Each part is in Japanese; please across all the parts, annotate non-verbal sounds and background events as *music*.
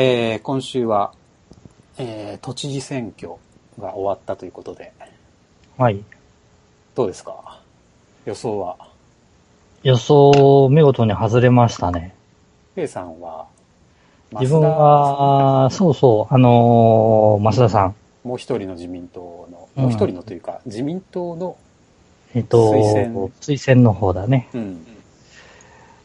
えー、今週は、えー、都知事選挙が終わったということで、はい。どうですか？予想は？予想、見事に外れましたね。ペイさんは、自分は、そうそう、あのー、増田さん。もう一人の自民党の、うんもう一人のというか、自民党の、えっと、推薦推薦の方だね。うん、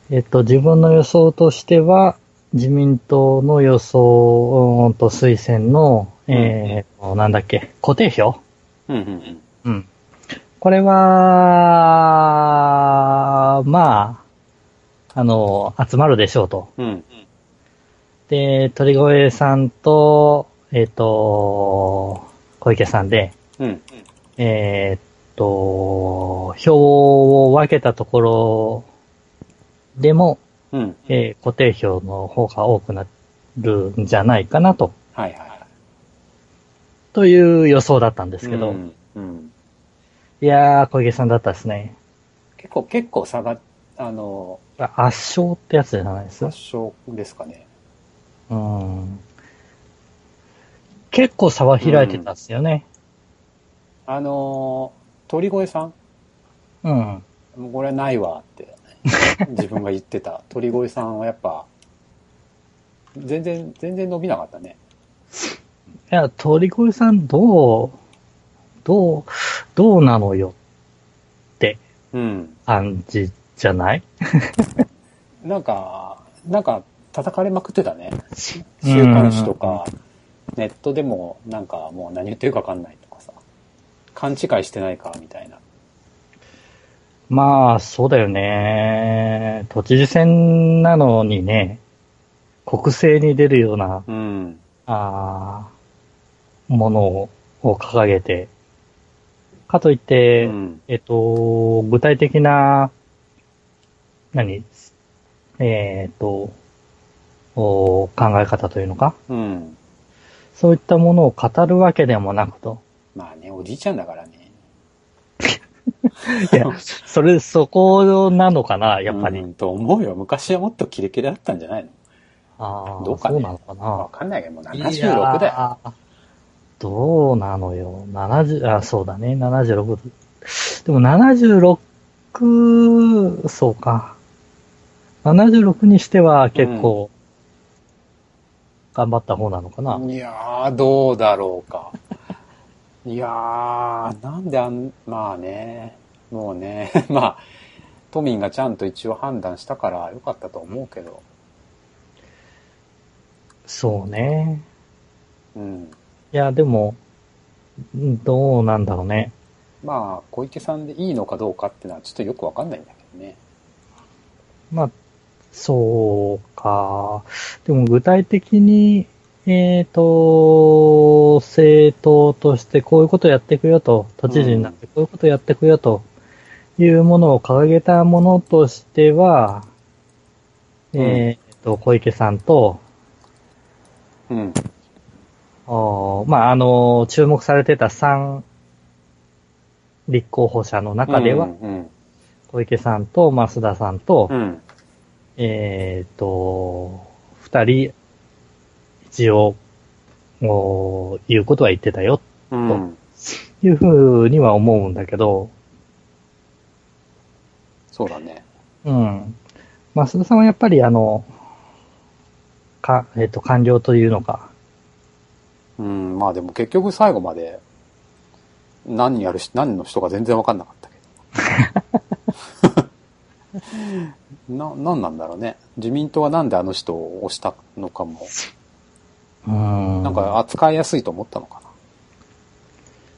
えっと、自分の予想としては、自民党の予想うーんと推薦の、えーと、なんだっけ、固定票？うん、うん、うん。これは、まあ、あの、集まるでしょうと。うん、うん、で、鳥越さんと、えっ、と、小池さんで、うん、えっと、票を分けたところでも、うん、えー固定票の方が多くなるんじゃないかなと、はいはいはい。という予想だったんですけど、うん、うん。いやー、小池さんだったですね。結構、結構差が、あの、圧勝ってやつじゃないです？圧勝ですかね。うん。結構差は開いてたんですよね。あの、鳥越さん？うん。もうこれはないわって *laughs* 自分が言ってた。鳥越さんはやっぱ全然全然伸びなかったね。いや、鳥越さんどう、どう、どうなのよってうん。感じじゃない？*laughs* なんかなんか叩かれまくってたね。週刊誌とかネットでもなんかもう何言ってるか分かんないとかさ。勘違いしてないかみたいなまあ、そうだよね。都知事選なのにね、国政に出るような、うん。あーものを掲げて、かといって、うん。えっと、具体的な、何？えっと、お考え方というのか？うん。そういったものを語るわけでもなくと。まあねおじいちゃんだからねいや、それ、そこなのかな、やっぱり。うんと思うよ昔はもっとキレキレだったんじゃないの？ああ、どうかねそうなのかな。分かんないけどもういや76だよーどうなのよ。70、あ、そうだね、76。でも76、そうか。76にしては結構、頑張った方なのかな。いやー、どうだろうか。いやー、なんであん、まあね、もうね、*laughs* まあ、都民がちゃんと一応判断したからよかったと思うけど、そうね。うん。いや、でも、うんどうなんだろうね。まあ、小池さんでいいのかどうかっていうのはちょっとよくわかんないんだけどね。まあ、そうか。でも具体的に、えっ、と、政党としてこういうことやっていくよと、都知事になってこういうことやっていくよというものを掲げたものとしては、うんえっ、と、小池さんと、うん。おまあ、あの、注目されてた3立候補者の中では、うん。小池さんと増田さんと、うん。えっ、と、二人、一応、お言うことは言ってたよ、うん。いうふうには思うんだけど、そうだね。うん。増田さんはやっぱりあの、か、えっ、と、官僚というのか、うん。まあでも結局最後まで、何やるし、何の人か全然わかんなかったけど。*laughs* な、なんなんだろうね。自民党はなんであの人を押したのかも。うん。なんか扱いやすいと思ったのか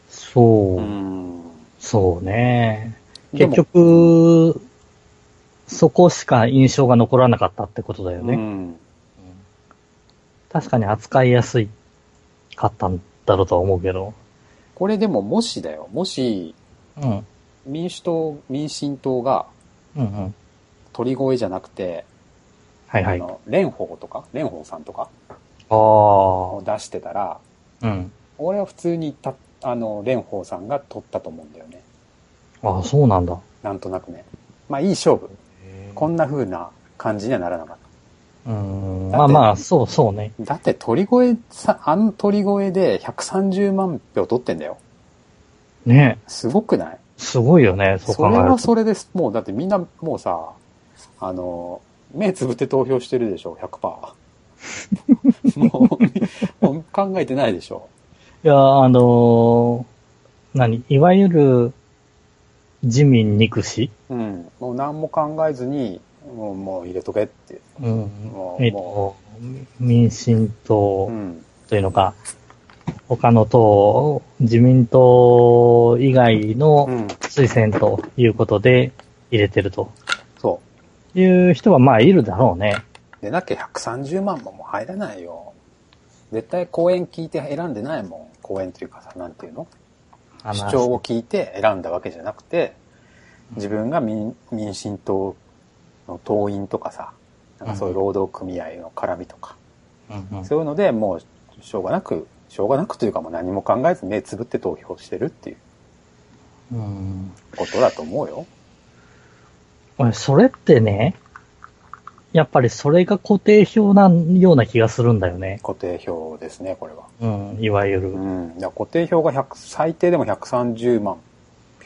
そう、な。うん。そうね。結局、そこしか印象が残らなかったってことだよね。うん。確かに扱いやすいかったんだろうとは思うけど。これでももしだよ。もし、うん。民主党、民進党がうんうん。鳥越じゃなくて、はいはい。あの、蓮舫とか、蓮舫さんとか？あを出してたら、あ。うん。俺は普通にた、あの、蓮舫さんが取ったと思うんだよね。ああ、そうなんだ。なんとなくね。まあいい勝負。こんな風な感じにはならなかっうーん。まあまあ、そうそうね。だって鳥越さ、あの鳥越で130万票取ってんだよ。ねすごくない？すごいよね、そうそれ。はそれです。もうだってみんなもうさ、あの、目つぶって投票してるでしょ、100%。もう、もう考えてないでしょ。いや、あのー何？いわゆる、自民憎し？うん。もう何も考えずに、もうもう入れとけって。うんも。うえっと、民進党うん。というのか、他の党、自民党以外のうん。推薦ということで入れてるとそいう人はまあいるだろうね。う。でなきゃ130万ももう入らないよ。絶対講演聞いて選んでないもん。講演っていうかさ、なんていうの？話主張を聞いて選んだわけじゃなくて、自分が民民進党の党員とかさ、なんかそういう労働組合の絡みとか、うんうん。そういうのでもうしょうがなく、しょうがなくというかもう何も考えず目つぶって投票してるっていう。うん。ことだと思うよ。俺それってね、やっぱりそれが固定票なような気がするんだよね。固定票ですね、これは。うん、いわゆる。うん。固定票が100、最低でも130万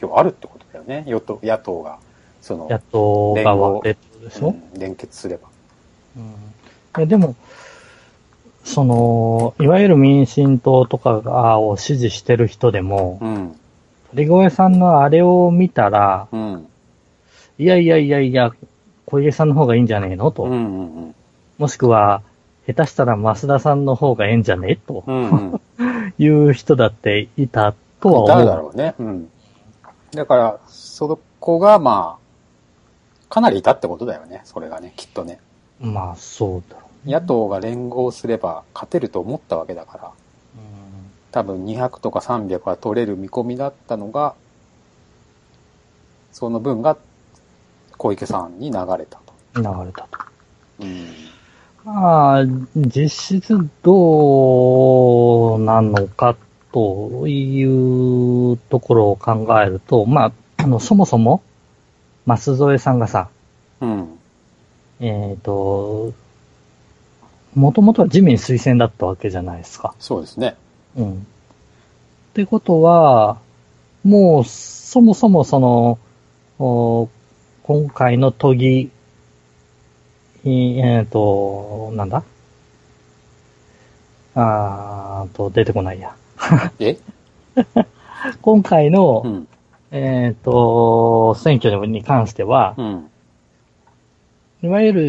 票あるってことだよね。与党、野党が、その、野党が割れてるでしょ、うん連結すれば。うんいやでも、その、いわゆる民進党とかがを支持してる人でも、うん。鳥越さんのあれを見たら、うん。いやいやいやいや、小池さんの方がいいんじゃねえの？と。うんうんもしくは、下手したら増田さんの方がええんじゃねとうん。うんうん。*laughs* いう人だっていたとは思う。誰だろうね。うん。だから、そこが、まあ、かなりいたってことだよね。それがね、きっとね。まあ、そうだろう。野党が連合すれば勝てると思ったわけだから、多分200とか300は取れる見込みだったのが、その分が小池さんに流れたと。うん、流れたと。うん。まあ、実質どうなのかというところを考えると、まあ、あの、そもそも、舛添さんがさ、うん。えっ、と、もともとは自民推薦だったわけじゃないですか。そうですね。うん。ってことは、もう、そもそもその、お今回の都議、えっ、と、なんだ？あーと、出てこないや。え？*laughs* 今回の、うん。えっ、と、選挙に関しては、うん。いわゆる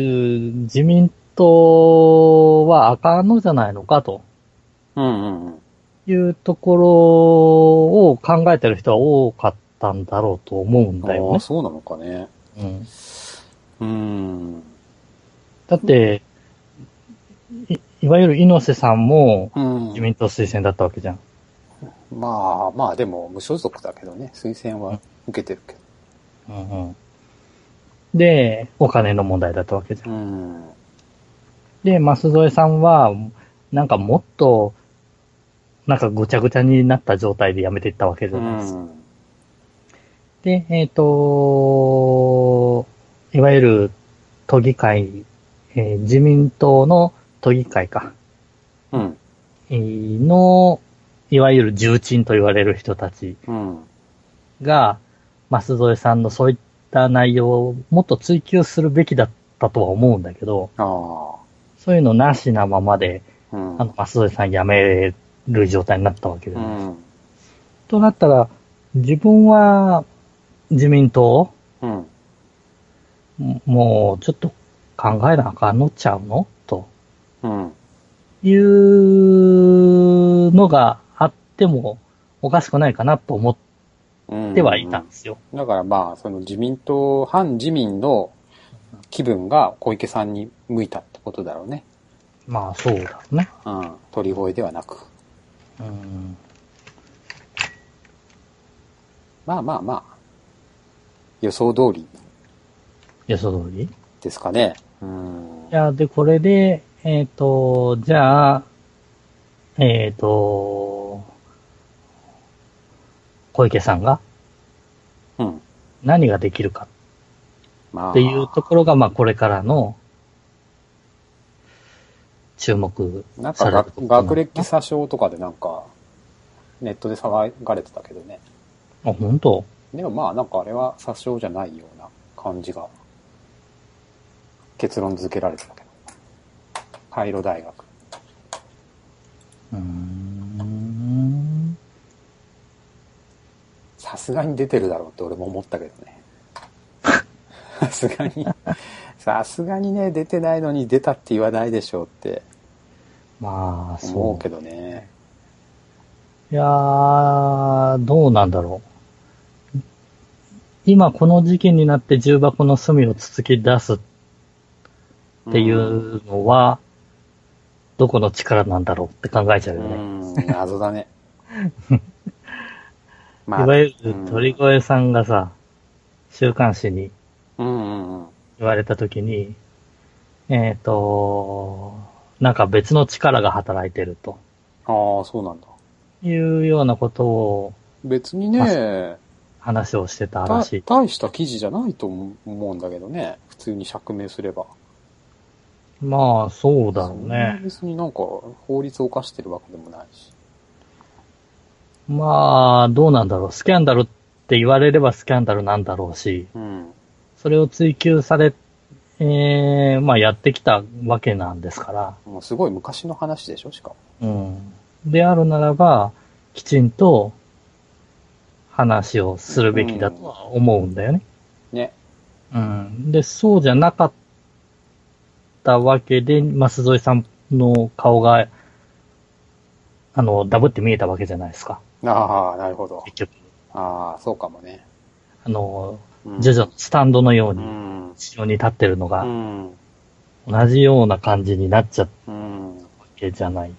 自民党はあかんのじゃないのかとうんうんうん。いうところを考えてる人は多かったんだろうと思うんだよああ、ね。そうなのかね。うん、うん。だってい、いわゆる猪瀬さんもうん。自民党推薦だったわけじゃん。まあまあ、でも無所属だけどね、推薦は受けてるけど。うんうん、で、お金の問題だったわけじゃん。うん。で、舛添さんは、なんかもっと、なんかぐちゃぐちゃになった状態で辞めていったわけじうゃないですか。ん。で、えっ、と、いわゆる都議会、えー自民党の都議会か、うん。えーの、いわゆる重鎮と言われる人たちうん。が、舛添さんのそういった内容をもっと追求するべきだったとは思うんだけど、ああ。そういうのなしなままで、うん。あの、舛添さん辞める状態になったわけで、うん。となったら、自分は自民党？うん。もうちょっと考えなあかんのちゃうの？とうん。いうのがあってもおかしくないかなと思うん。ってはいたんですよ。だからまあ、その自民党、反自民の気分が小池さんに向いたってことだろうね。まあそうだね。うん。鳥越ではなく。うん。まあまあまあ。予想通り予想通り？いですかね。うん。や、で、これで、えっ、と、じゃあ、えっ、と、小池さんが？うん。何ができるかまあ。っていうところが、まあこれからの、注目なんか学歴詐称とかでなんか、ネットで騒がれてたけどね。あ、本当？でもまあなんかあれは詐称じゃないような感じが、結論付けられてたけど。カイロ大学。うーん。さすがに出てるだろうって俺も思ったけどね。さすがに、さすがにね、出てないのに出たって言わないでしょうってまあ、思そうけどね。いやー、どうなんだろう。今この時期になって重箱の隅をつつき出すっていうのは、どこの力なんだろうって考えちゃううよね。ん、謎だね。*laughs* まいわゆるうん鳥越さんがさ、週刊誌に。言われたときに、えっ、と、なんか別の力が働いてるとああ、そうなんだ。いうようなことを別にね、話をしてたらたしい。大した記事じゃないと思うんだけどね。普通に釈明すれば。まあ、そうだろうね。別になんか法律を犯してるわけでもないし。まあ、どうなんだろう。スキャンダルって言われればスキャンダルなんだろうし、うん。それを追求され、えー、まあやってきたわけなんですから、もうすごい昔の話でしょしかも。うん。であるならば、きちんと話をするべきだとは思うんだよね。ね。うん。で、そうじゃなかったわけで、舛添さんの顔が、あの、ダブって見えたわけじゃないですか。ああ、なるほど。結局。ああ、そうかもね。あの、うんジョジョのスタンドのよううに、ん。後ろに立ってるのうが、ん。同じような感じになっちゃったうん。わけじゃない。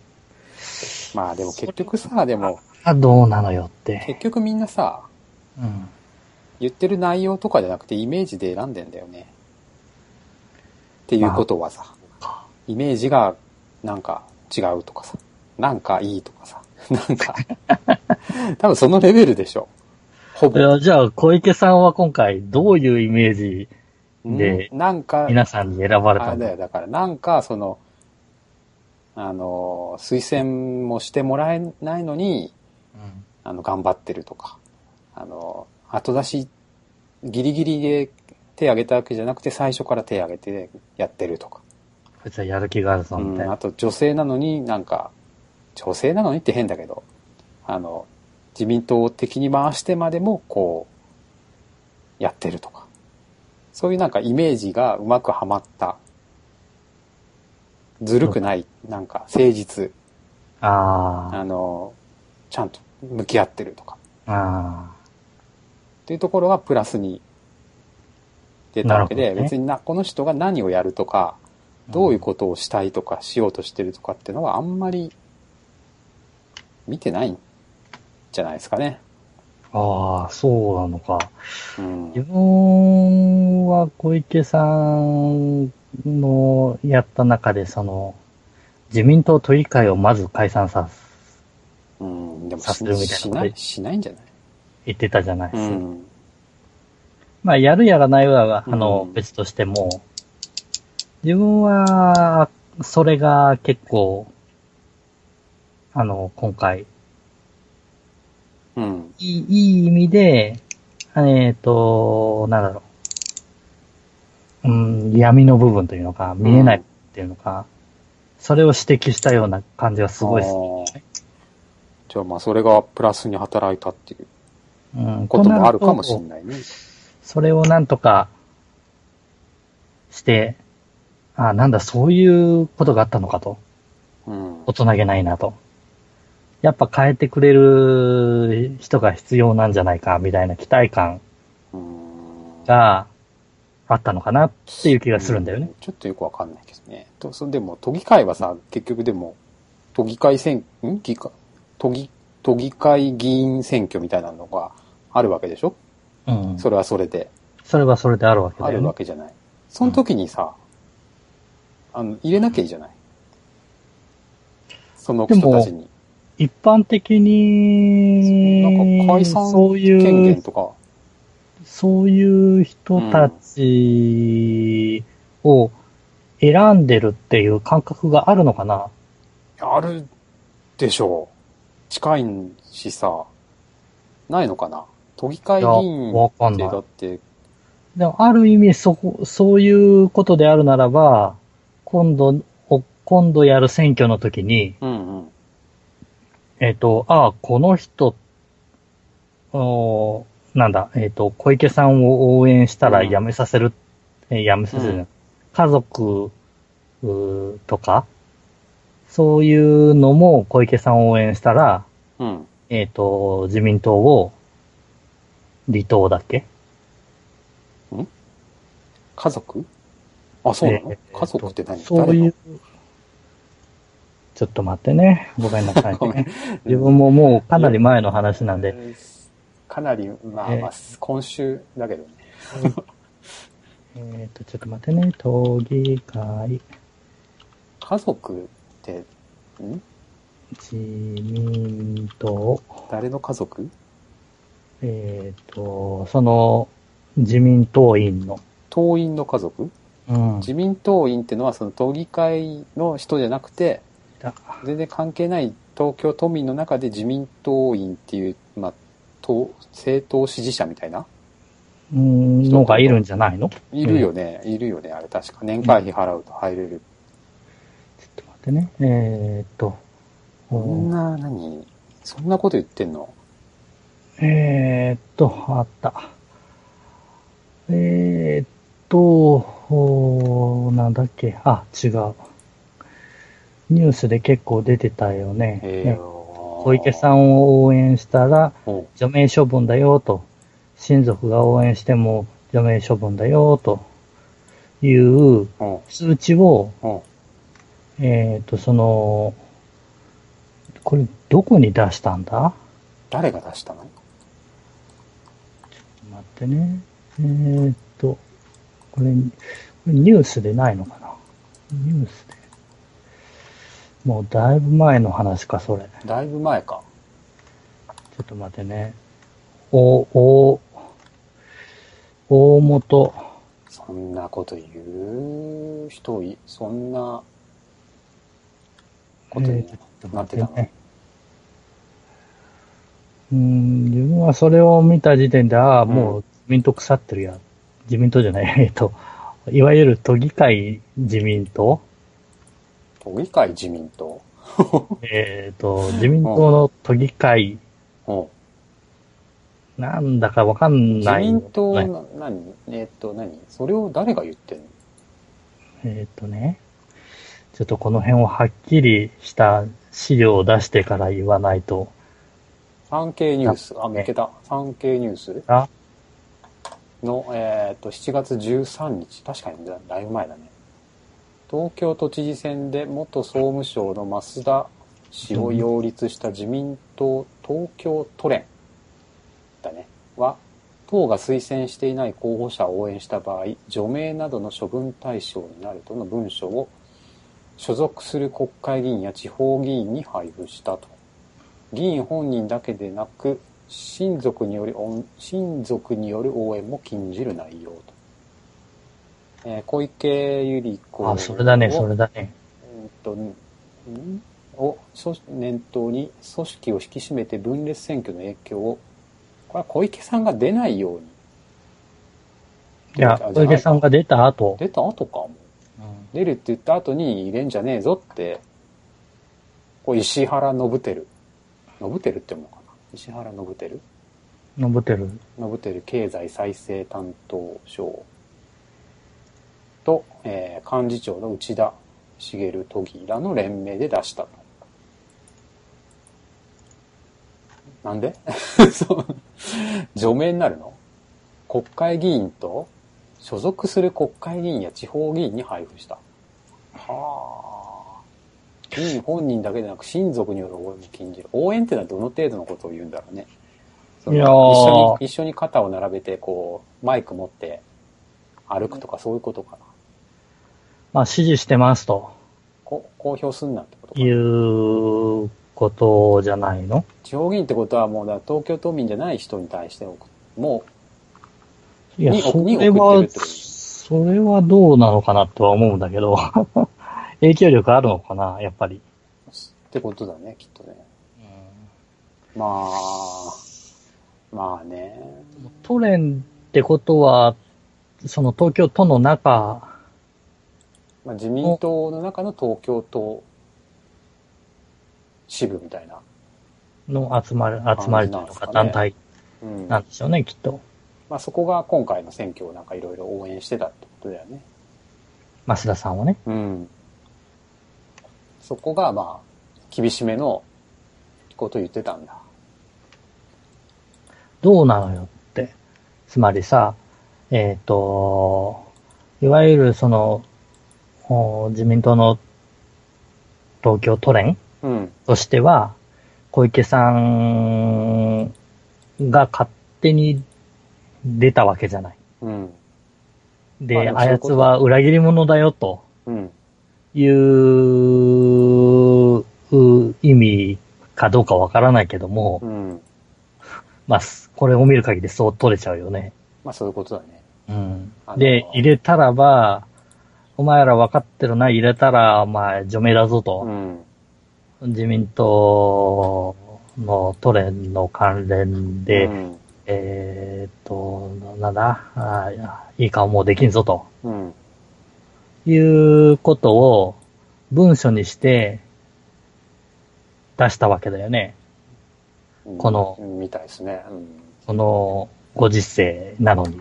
まあでも結局さ、でも、あ、どうなのよって。結局みんなさ、うん。言ってる内容とかじゃなくてイメージで選んでんだよね。っていうことはさ、イメージがなんか違うとかさ、なんかいいとかさ、*laughs* なんか、多分そのレベルでしょ。ほぼ。いやじゃあ、小池さんは今回どういうイメージでうんなんか、皆さんに選ばれたの？あれだよ、だからなんかその、あの、推薦もしてもらえないのに、うんあの、頑張ってるとか、あの、後出し、ギリギリで手挙げたわけじゃなくて、最初から手挙げてやってるとか。こいつはやる気があるぞ、うん、みたいな。あと女性なのになんか、女性なのにって変だけど、あの、自民党的に回してまでも、こう、やってるとか。そういうなんかイメージがうまくはまった、ずるくない、なんか誠実、ああの、ちゃんと向き合ってるとか。あ、あっていうところがプラスに出たわけで、ね別にな、この人が何をやるとか、あ。どういうことをしたいとかしようとしてるとかっていうのはあんまり見てないんじゃないですかね。ああ、そうなのか。うん。自分は小池さんのやった中で、その、自民党都議会をまず解散さうん。でもしさせるみたいなしない、しないんじゃない？言ってたじゃないですか。うん。まあ、やるやらないは、あの、うん別としても、自分は、それが結構、あの、今回、うん。いいいい意味で、えっ、と、なんだろう。うん、闇の部分というのか、見えないっていうのか、それを指摘したような感じがすごいです。あーじゃあまあそれがプラスに働いたっていううん、こともあるかもしれい。ないね。それをなんとかして、あなんだ、そういうことがあったのかと。うん。大人げないなと。やっぱ変えてくれる人が必要なんじゃないか、みたいな期待感うんがあったのかなっていう気がするんだよね。うちょっとよくわかんないけどね。とそでも、都議会はさ、結局でも、都議会選、ん？議会？都議、都議会議員選挙みたいなのがあるわけでしょ？うん。それはそれで。それはそれであるわけあだよね。るわけじゃない。その時にさ、あの、入れなきゃいいじゃない？その人たちに。一般的に、なんか解散そう権いう、限とか、そういう人たちを選んでるっていう感覚があるのかな？あるでしょう。近いしさ、ないのかな？都議会議員ってない。だって、でも、ある意味、そこ、そういうことであるならば、今度、お今度やる選挙の時に、うんうん。えっ、と、ああ、この人、おなんだ、えっ、と、小池さんを応援したらうん。辞めさせる、えー辞めさせる、うん。家族うーとか、そういうのも小池さんを応援したら、うん。えっ、と、自民党を離党だっけ？家族？あ、そうなの、えー家族って何？そういう、ちょっと待ってね。ごめんなさい、*laughs* ね。自分ももうかなり前の話なんで。誰かなり、まあえーまあ、今週だけどね。*laughs* えっと、ちょっと待ってね。都議会、家族？って、ん？自民党、誰の家族？えっ、と、その、自民党員の、党員の家族？うん。自民党員ってのはその都議会の人じゃなくて、だ。全然関係ない東京都民の中で自民党員っていう、まあ、党政党支持者みたいな？うん、のがいるんじゃないの？いるよね、いるよね、あれ確か。年会費払うと入れる。ってね。えっ、と、そんな、何？そんなこと言ってんの？えーっと、あった。えーっと、なんだっけ？あ、違う。ニュースで結構出てたよね。小池さんを応援したらん。除名処分だよと。親族が応援しても除名処分だよといううん。通知を、うん。えーっと、その、これどこに出したんだ？誰が出したの？待ってね。えーっと、これ、これニュースでないのかな？ニュースで。もうだいぶ前の話か、それ。ちだいぶ前か。ょっと待ってね。お、お、大元、そんなこと言う人い、そんなことになってた。の、ねうん、自分はそれを見た時点で、ああ、もう自民党腐ってるや。自民党じゃない、*laughs* えっと、いわゆる都議会自民党。都議会自民党？えっ、と、自民党の都議会、うん。なんだかわかん自ない。民党ねの、何？えーっと、何？それを誰が言ってんの？えっ、とね、ちょっとこの辺をはっきりした資料を出してから言わないと。産経ニュース、あ、ね見つけた。産経ニュース？あ？の、えーっと、7月13日。確かにだだいぶ前だね。東京都知事選で元総務省の増田氏を擁立した自民党東京都連だね。は、党が推薦していない候補者を応援した場合、除名などの処分対象になるとの文書を所属する国会議員や地方議員に配布したと。議員本人だけでなく、親族による応親族による応援も禁じる内容と。えー小池百合子あ、それだね、をそれだね。えーっと、ん？を組念頭に組織を引き締めて分裂選挙の影響を、これは小池さんが出ないように。いや、あ小池さんが出た後、出た後かも。出るって言った後に入れんじゃねえぞって、こう石原信輝。信輝って読むのかな石原信輝信輝。信輝経済再生担当省と、えー幹事長の内田茂都議らの連名で出したと。なんで？*laughs* そう。除名になるの？国会議員と所属する国会議員や地方議員に配布した。はあ。議員本人だけでなく親族による応援も禁じる。応援ってのはどの程度のことを言うんだろうね。いやー一緒に、一緒に肩を並べて、こう、マイク持って歩くとかそういうことかな。まあ、支持してますとこ公表すんなってことかいな。うことじゃないの？地方議員ってことはもう東京都民じゃない人に対してもいや、にそにれはそれはどうなのかなとは思うんだけど、*laughs* 影響力あるのかな、やっぱり。ってことだね、きっとね。まあ、まあね。都連ってことは、その東京都の中、まあ、自民党の中の東京都支部みたいな。の集まる、集まりというか団体うん。なんでしょうね、きっと。まあそこが今回の選挙をなんかいろいろ応援してたってことだよね。増田さんはね。うん。そこがまあ、厳しめのこと言ってたんだ。どうなのよって。つまりさ、えっ、と、いわゆるその、お自民党の東京都連うん。としては、小池さんが勝手に出たわけじゃない。うん。まあで、あやつは裏切り者だよとうん。いうう意味かどうかわからないけども、うん。まあ、これを見る限りそう取れちゃうよね。まあそういうことだね。うんで、入れたらば、お前ら分かってるな、入れたら、お前、除名だぞうと。ん。自民党の都連の関連で、うん。えーっと、なんだ？あーいやいい顔もうできんぞと。うん。いうことを文書にして出したわけだよね。うんこのうんみたいですね。うん。そのご時世なのに。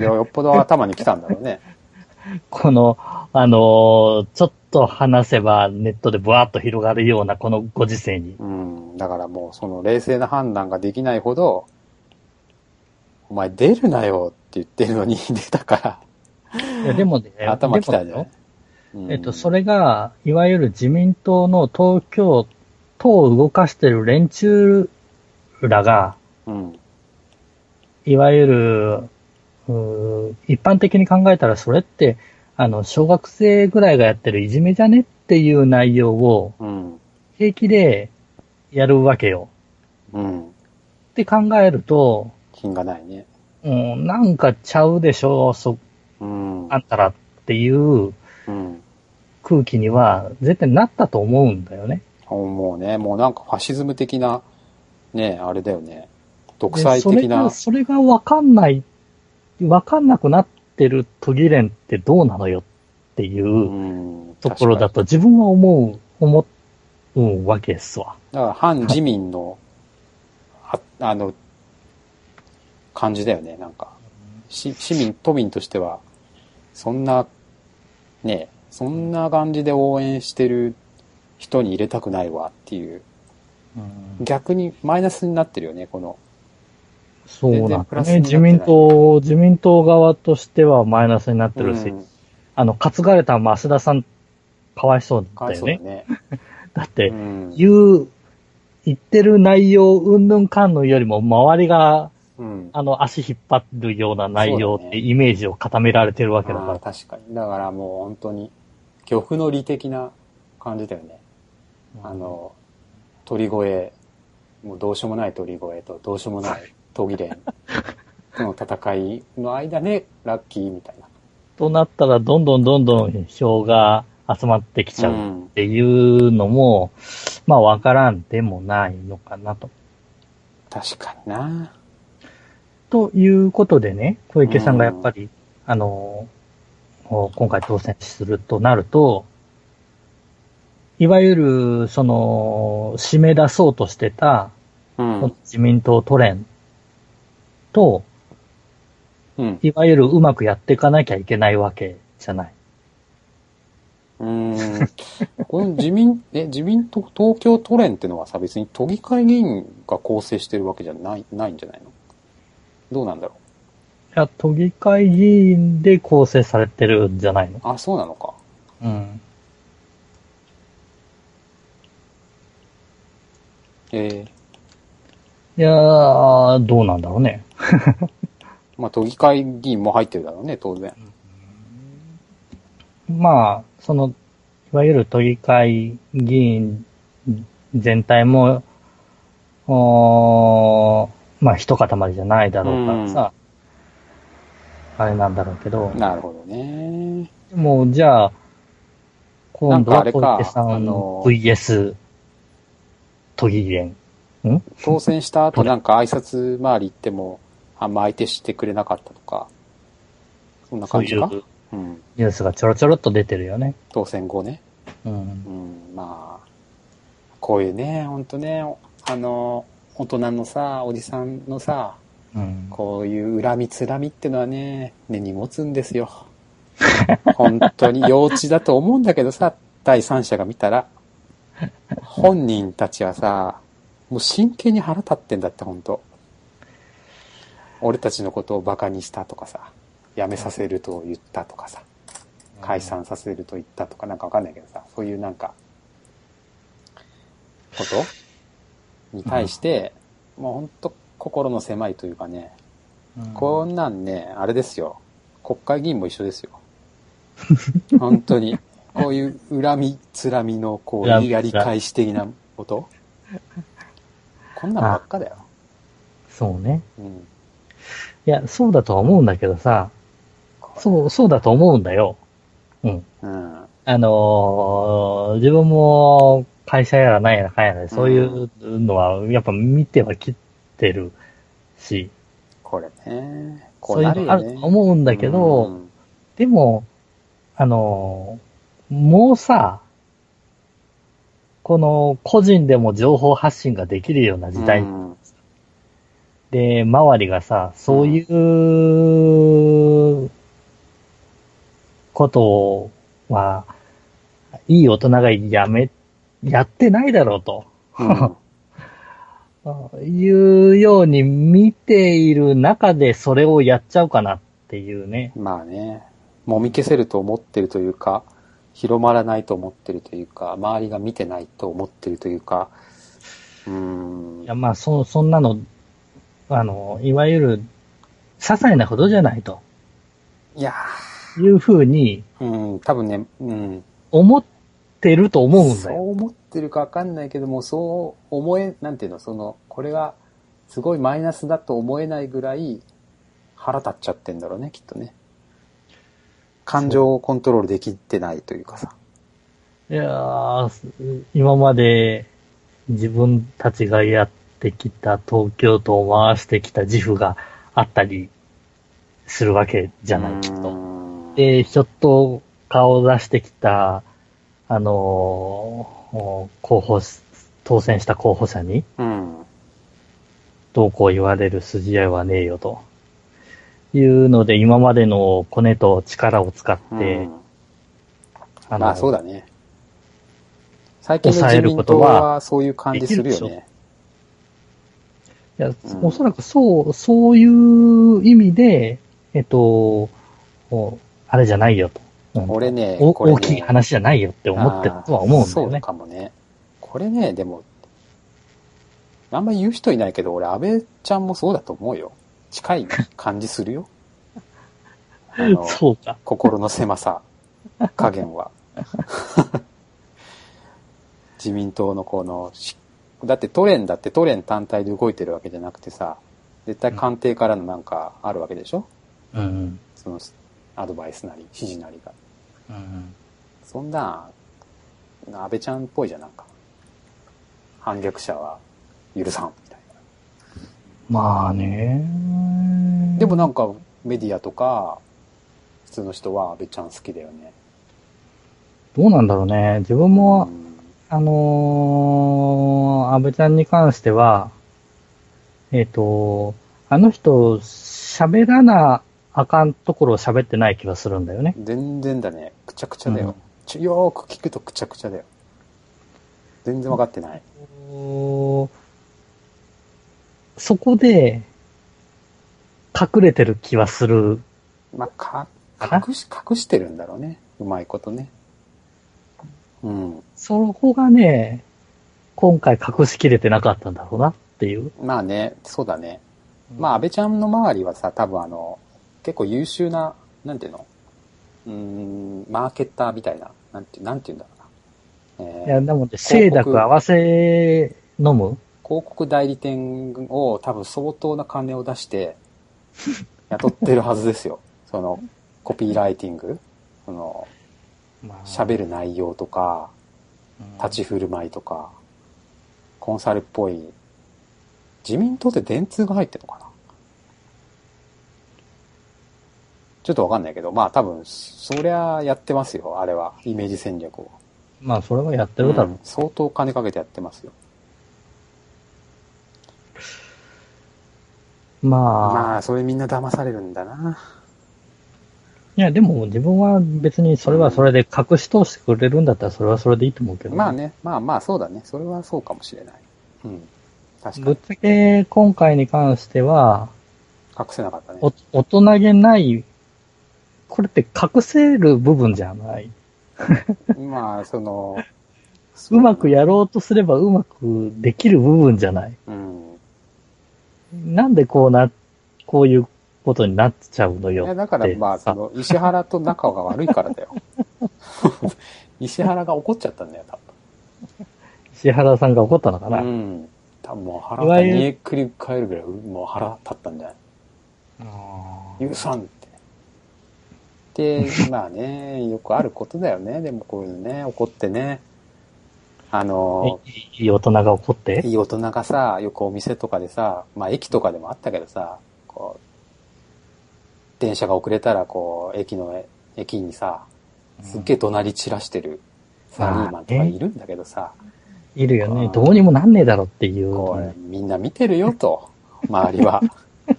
よっぽど頭に来たんだろうね。*laughs* この、あのーちょっと話せばネットでブワーッと広がるようなこのご時世に。うん。だからもうその冷静な判断ができないほど、お前出るなよって言ってるのに *laughs* 出たから、いやでもね、頭きたんじゃんえっと、それが、いわゆる自民党の東京都を動かしてる連中らが、うん。いわゆる、うー一般的に考えたらそれって、あの、小学生ぐらいがやってるいじめじゃねっていう内容をうん。平気でやるわけよ。うん。って考えると、品がないね。うん、なんかちゃうでしょ、そ、うん。あんたらっていううん。空気には絶対なったと思うんだよね。もうね、もうなんかファシズム的な、ね、あれだよね。独で裁的なそれが、。それがわかんない、わかんなくなってる都議連ってどうなのよっていううんところだと自分は思う、思うわけですわ。だから反自民の、ああの、感じだよね、なんか。し市民、都民としては、そんな、ね、そんな感じで応援してる人に入れたくないわっていう、逆にマイナスになってるよね、この。そうなん全然プだね。自民党、自民党側としてはマイナスになってるし、うんあの、担がれた増田さん、かわいそうだよね。ね。*laughs* だって、うん言う、言ってる内容、うんぬんかんぬんよりも、周りが、うん。あの、足引っ張るような内容ってイメージを固められてるわけだからあー。確かに。だからもう本当に、漁夫の利的な感じだよね。あの、鳥越、もうどうしようもない鳥越とどうしようもない闘技連と *laughs* の戦いの間でラッキーみたいな。となったら、どんどんどんどん票が集まってきちゃうっていうのも、まあ、わからんでもないのかなと。確かにな。ということでね、小池さんがやっぱり、あの、お今回当選するとなると、いわゆる、その、締め出そうとしてた、うん。自民党都連と、うん。いわゆるうまくやっていかなきゃいけないわけじゃない。うーん。この自民、*laughs* え、自民党、東京都連ってのはさ、別に都議会議員が構成してるわけじゃない、ないんじゃないの？どうなんだろいや、都議会議員で構成されてるんじゃないの？う。あ、そうなのか。うん。えいやー、どうなんだろうね。ー、*laughs* まあ都議会議員も入ってるだろうね、当然。まあ、その、いわゆる都議会議員全体も、おーまあ、一塊じゃないだろうからさ、あれなんだろうけど、なるほどね。もうじゃあ、今度は小池さんあの VS 都議連。ん？当選した後なんか挨拶回り行っても、あんま相手してくれなかったとか、そんな感じか？うん。ニュースがちょろちょろっと出てるよね。当選後ね。うん。うん、まあ、こういうね、ほんとね、あの、大人のさ、おじさんのさ、うん。こういう恨みつらみってのはね、根に持つんですよ。*laughs* 本当に幼稚だと思うんだけどさ、第三者が見たら。本人たちはさ、もう真剣に腹立ってんだって、本当俺たちのことをバカにしたとかさ、辞めさせると言ったとかさ、解散させると言ったとかなんかわかんないけどさ、そういうなんか、ことに対して、もうほんと心の狭いというかね、うんこんなんね、あれですよ。国会議員も一緒ですよ。*laughs* 本当に。こういう恨み、つらみの、こう、やり返し的なことこんなんばっかだよ。そうね。うん。いや、そうだとは思うんだけどさ、そう、そうだと思うんだよ。うん。うん。あのー自分も会社やらなんやらかんやらで、そういうのはやっぱ見てはきてるし、これね。こそうういうのあなると思うんだけど、うん。でも、あのーもうさ、この個人でも情報発信ができるような時代。うん。で、周りがさ、そういうことは、いい大人がやめ、やってないだろうと。うん。*laughs* いうように見ている中でそれをやっちゃうかなっていうね。まあね、もみ消せると思ってるというか、広まらないと思ってるというか、周りが見てないと思ってるというか、うーん。いや、まあ、そ、そんなの、あの、いわゆる、些細なことじゃないと。いやいうふうにーうん、多分ね、うん、思ってると思うんだそよ。う思ってるかわかんないけども、そう思え、なんていうの、その、これがすごいマイナスだと思えないぐらい腹立っちゃってんだろうね、きっとね。感情をコントロールできてないというかさ。いやー今まで自分たちがやってきた東京都を回してきた自負があったりするわけじゃない、きっうと。で、ちょっと顔を出してきた、あのー候補、当選した候補者に、うん。どうこう言われる筋合いはねえよと。いうので、今までのコネと力を使って、うんあまあそうだね。最近の抑える自民党ことははそういう感じするよね。いや、うんおそらくそう、そういう意味で、えっと、おあれじゃないよと。うん俺ね、ね大きい話じゃないよって思ってるとは思うんだよそうね。かもね。これね、でも、あんま言う人いないけど、俺、安倍ちゃんもそうだと思うよ。近い感じするよ。*laughs* あの、そうか。心の狭さ、加減は。*laughs* 自民党のこの、しだって都連だって都連単体で動いてるわけじゃなくてさ、絶対官邸からのなんかあるわけでしょ？うん。そのアドバイスなり、指示なりが。うん。そんな、安倍ちゃんっぽいじゃん、なんか。反逆者は許さん、みたいまあね。な。でもなんか、メディアとか、普通の人は安倍ちゃん好きだよね。どうなんだろうね。自分も、うんあのー、安倍ちゃんに関しては、えっ、と、あの人、喋らなあかんところを喋ってない気がするんだよね。全然だね。くちゃくちゃだよ。うんよーく聞くとくちゃくちゃだよ。全然わかってない。おそこで、隠れてる気はする。まあ、か、隠し、隠してるんだろうね。うまいことね。うん。そこがね、今回隠しきれてなかったんだろうなっていう。まあね、そうだね。まあ、安倍ちゃんの周りはさ、多分あの、結構優秀な、なんていうの？うーん、マーケッターみたいな、なんて、なんていうんだろうな。えーいや、でもね、清濁合わせ飲む？広告代理店を多分相当な金を出して、雇ってるはずですよ。*laughs* その、コピーライティング、その、まあ。喋る内容とか、うん。立ち振る舞いとか、コンサルっぽい、自民党って電通が入ってるのかな？ちょっとわかんないけど、まあ多分、そりゃやってますよ、あれは。イメージ戦略を。まあ、それはやってるだろう。うん相当金かけてやってますよ。まあ、まあ、それみんな騙されるんだな。いや、でも自分は別にそれはそれで隠し通してくれるんだったらそれはそれでいいと思うけど、まあね、まあまあそうだね。それはそうかもしれない。うん。確かにぶっ。ちゃけ今回に関しては、隠せなかったね。お大人げない、これって隠せる部分じゃない。まあ、その、*laughs* うまくやろうとすればうまくできる部分じゃない。うん。なんでこうな、こういうことになっちゃうのよ。いや、だからまあ、その、石原と仲が悪いからだよ。*laughs* 石原が怒っちゃったんだよ、多石原さんが怒ったのかな。分。うん。多分もう腹いわゆる煮えくり返るぐらい、もう腹立ったんじゃない？あ許さん *laughs* まあね、よくあることだよね。でもこういうのね、怒ってね。あーの、いい大人が怒って？いい大人がさ、よくお店とかでさ、まあ駅とかでもあったけどさ、こう、電車が遅れたらこう、駅の、駅にさ、すっげえ怒鳴り散らしてるサラリーマンとかいるんだけどさ、いるよね。どうにもなんねえだろっていう、みんな見てるよと、周りは。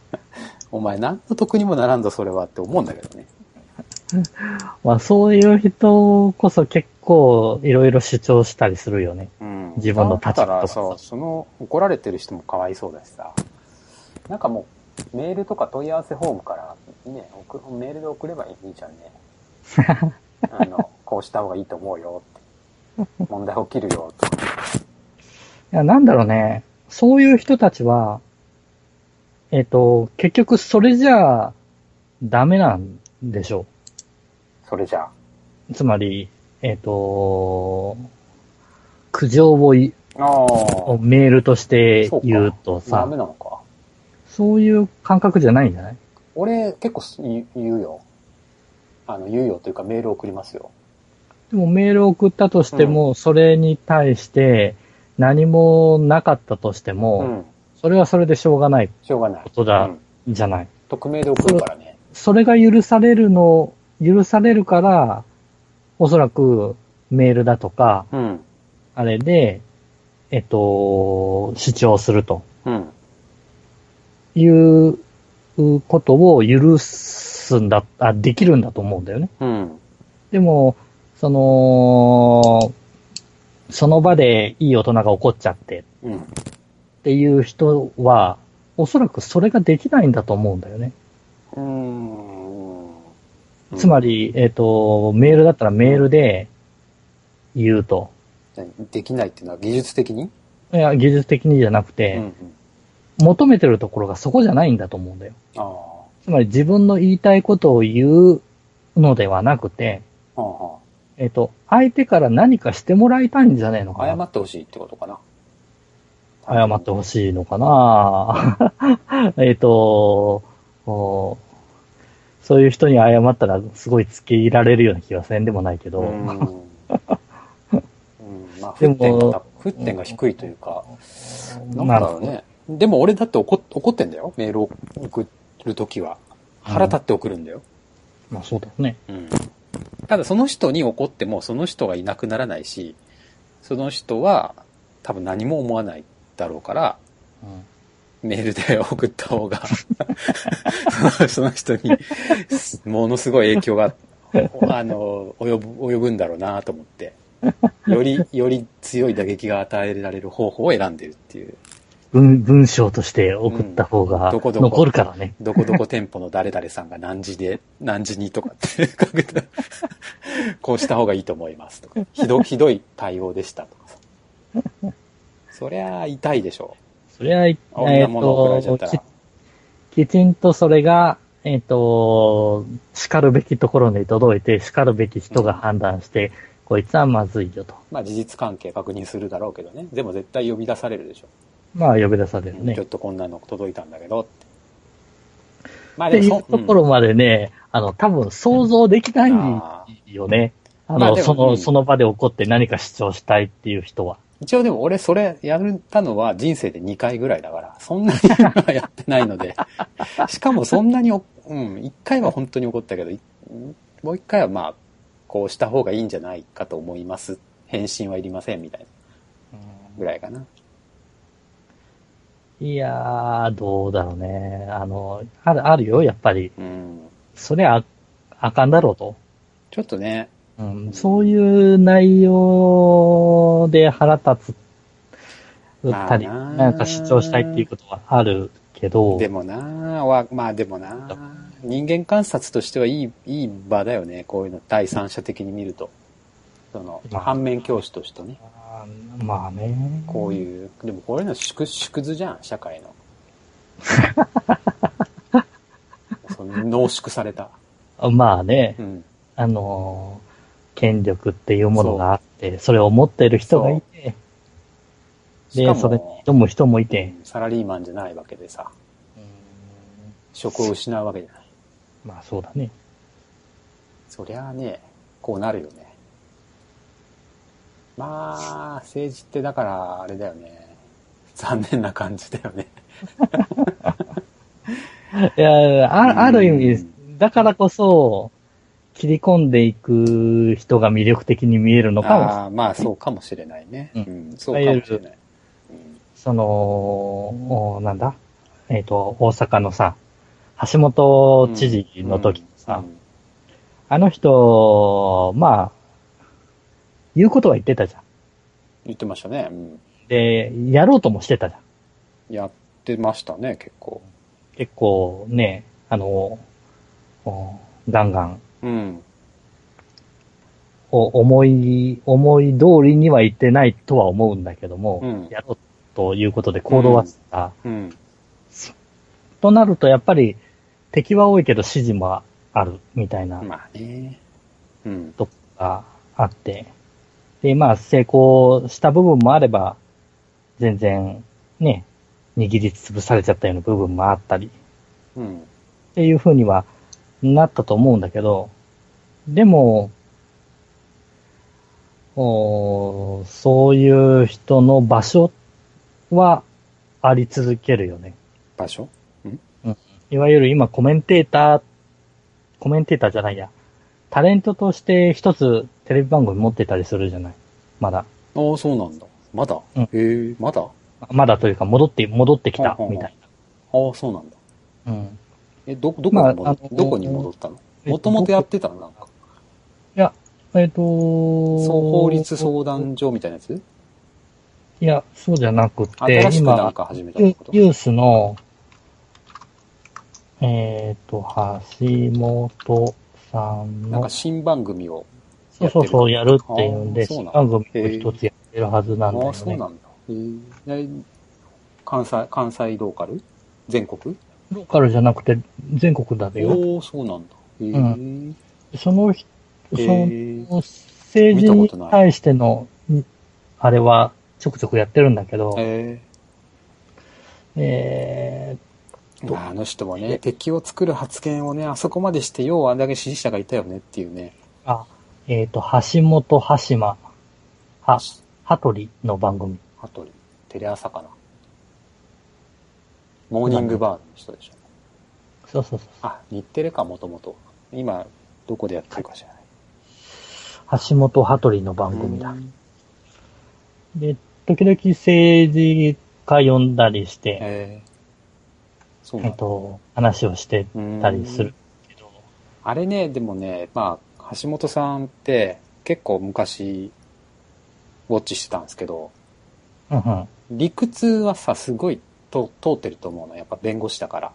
*laughs* お前何の得にもならんぞ、それはって思うんだけどね。*laughs* まあそういう人こそ結構いろいろ主張したりするよね。うん。自分の立場とかだからさ、その怒られてる人もかわいそうだしさ、なんかもう、メールとか問い合わせフォームから、ね、送メールで送ればいいじゃんね。*laughs* あの、こうした方がいいと思うよって。問題起きるよと。いや、なんだろうね。そういう人たちは、えっ、と、結局それじゃあダメなんでしょそれじゃ。つまり、えっ、と、苦情をいああ。メールとして言うとダさメ、なのか。そういう感覚じゃないんじゃない？俺、結構言言うよ。あの、言うよというかメール送りますよ。でもメールを送ったとしても、それに対して何もなかったとしても、うん。それはそれでしょうがないしょうがない。ことだうんじゃない？匿名で送るからね。それが許されるの、許されるから、おそらくメールだとか、うん。あれで、えっと、主張するとうん。いうことを許すんだ、あ、できるんだと思うんだよね。うん。でも、その、その場でいい大人が怒っちゃってうん。っていう人は、おそらくそれができないんだと思うんだよね。うーん。つまり、えっ、と、メールだったらメールで言うと。何？できないっていうのは技術的に？いや、技術的にじゃなくうて、んうん。求めてるところがそこじゃないんだと思うんだよ。あつまり自分の言いたいことを言うのではなくて、あ。はえっ、と、相手から何かしてもらいたいんじゃねえのかな。ってほしいってことかな。謝ってほしいのかな *laughs* えっと、そういう人に謝ったらすごい付け入られるような気がせんでもないけど、うーん。*laughs* うん。まあ、でも沸点が、沸点が低いというか、なんなるほど。だろうね。でも俺だって怒っ怒ってんだよ。メールを送るときは。腹立って送るんだよ。まあそうだね。うん。ただその人に怒ってもその人がいなくならないし、その人は多分何も思わないだろうから、メールで送った方が *laughs* その、人にものすごい影響が、あの、及ぶ、及ぶんだろうなと思って、より、より強い打撃が与えられる方法を選んでるっていう。文文章として送った方がうんどこどこ残るからね。どこどこ店舗の誰々さんが何時で、何時にとかって書くと、こうした方がいいと思いますとか、ひど、ひどい対応でしたとかさ。そりゃ痛いでしょそれは、えっ、あんなもの送られちゃったらと、き、きちんとそれが、えっ、と、叱るべきところに届いて、叱るべき人が判断して、こいつはまずいよと。まあ事実関係確認するだろうけどね。でも絶対呼び出されるでしょ。まあ呼び出されるねちょっ。とこんなの届いたんだけどって。っていまあでもそうところまでね、あの、多分想像できないあよね。あの、まあその、うんその場で起こって何か主張したいっていう人は。一応でも俺それやったのは人生で2回ぐらいだから、そんなにはやってないので。*laughs* しかもそんなにお、うん、1回は本当に怒ったけど、いもう1回はまあ、こうした方がいいんじゃないかと思います。返信はいりませんみたいなぐらいかな。いやー、どうだろうね。あの、ある、あるよ、やっぱり。うん。そりゃあ、あかんだろうと。ちょっとね、うん、そういう内容で腹立つ、打ったり、まあななんか主張したいっていうことはあるけど、でもなわまあでもな人間観察としてはいい、いい場だよね。こういうの第三者的に見ると。その、まあ反面教師としてね。まあね。こういう、でもこういうの縮縮図じゃん、社会の。*laughs* その濃縮された。まあね、うん。あのー権力っていうものがあって、それを持ってる人がいて、で、それに挑む人もいて、サラリーマンじゃないわけでさ、職を失うわけじゃない。まあそうだね。そりゃあね、こうなるよね。まあ、政治ってだから、あれだよね。残念な感じだよね。*laughs* いや、あある意う味、だからこそ、切り込んでいく人が魅力的に見えるのかもしれないああ、まあそうかもしれないね。ううんん、そうかもしれない。うんその、おなんだ？えっ、と、大阪のさ、橋本知事の時にさ、うんあの人、まあ、言うことは言ってたじゃん。言ってましたね。うん。で、やろうともしてたじゃん。やってましたね、結構。結構ね、あの、おガンガン、うん。お思い、思い通りには言ってないとは思うんだけども、うんやろうということで行動はした。うん。となると、やっぱり、敵は多いけど支持もある、みたいなまあね。うん。とこがあって、で、まあ、成功した部分もあれば、全然、ね、握りつぶされちゃったような部分もあったり、うん。っていう風にはなったと思うんだけど、でも、おーそういう人の場所はあり続けるよね。場所？いわゆる今コメンテーター、コメンテーターじゃないや、タレントとして一つテレビ番組持ってたりするじゃないまだ。ああ、そうなんだ。まだ、うんへえ、まだ？あまだというか戻って、戻ってきたみたいあ、そうなんだ。な。うん。え、ど、どこまあに戻っ、あのどこに戻ったの？えっともともとやってたの？なんか。いや、えっ、とそう、法律相談所みたいなやつ？いや、そうじゃなくて、新しくなん今、か始めたこと？ユースの、えっ、と、橋本さんのなんか、新番組を。そうそうそう、やるっていうんで、新番組を一つやってるはずなんだよああ、そうね。なんだ。え関西、関西ローカル？全国？ローカルじゃなくて、全国だよ。おおそうなんだ。へえ。うその人、そへのえ。政治に対しての、んあれは、ちょくちょくやってるんだけど、へええ。まああの人はね、敵を作る発言をね、あそこまでして、ようあんだけ支持者がいたよねっていうね。ー、あ、えっ、と、橋本橋島、は、羽鳥の番組。羽鳥、テレ朝かな。モーニングバーの人でしょ。そうそうそう。あ、日テレか、もともと。今、どこでやってるか知らない。橋本羽鳥の番組だう。んで、時々政治家呼んだりして、へえ。そうえ。っと、話をしてたりするけど、あれね、でもね、まあ、橋本さんって結構昔、ウォッチしてたんですけど、うんうん。理屈はさ、すごいと通ってると思うの。やっぱ弁護士だから。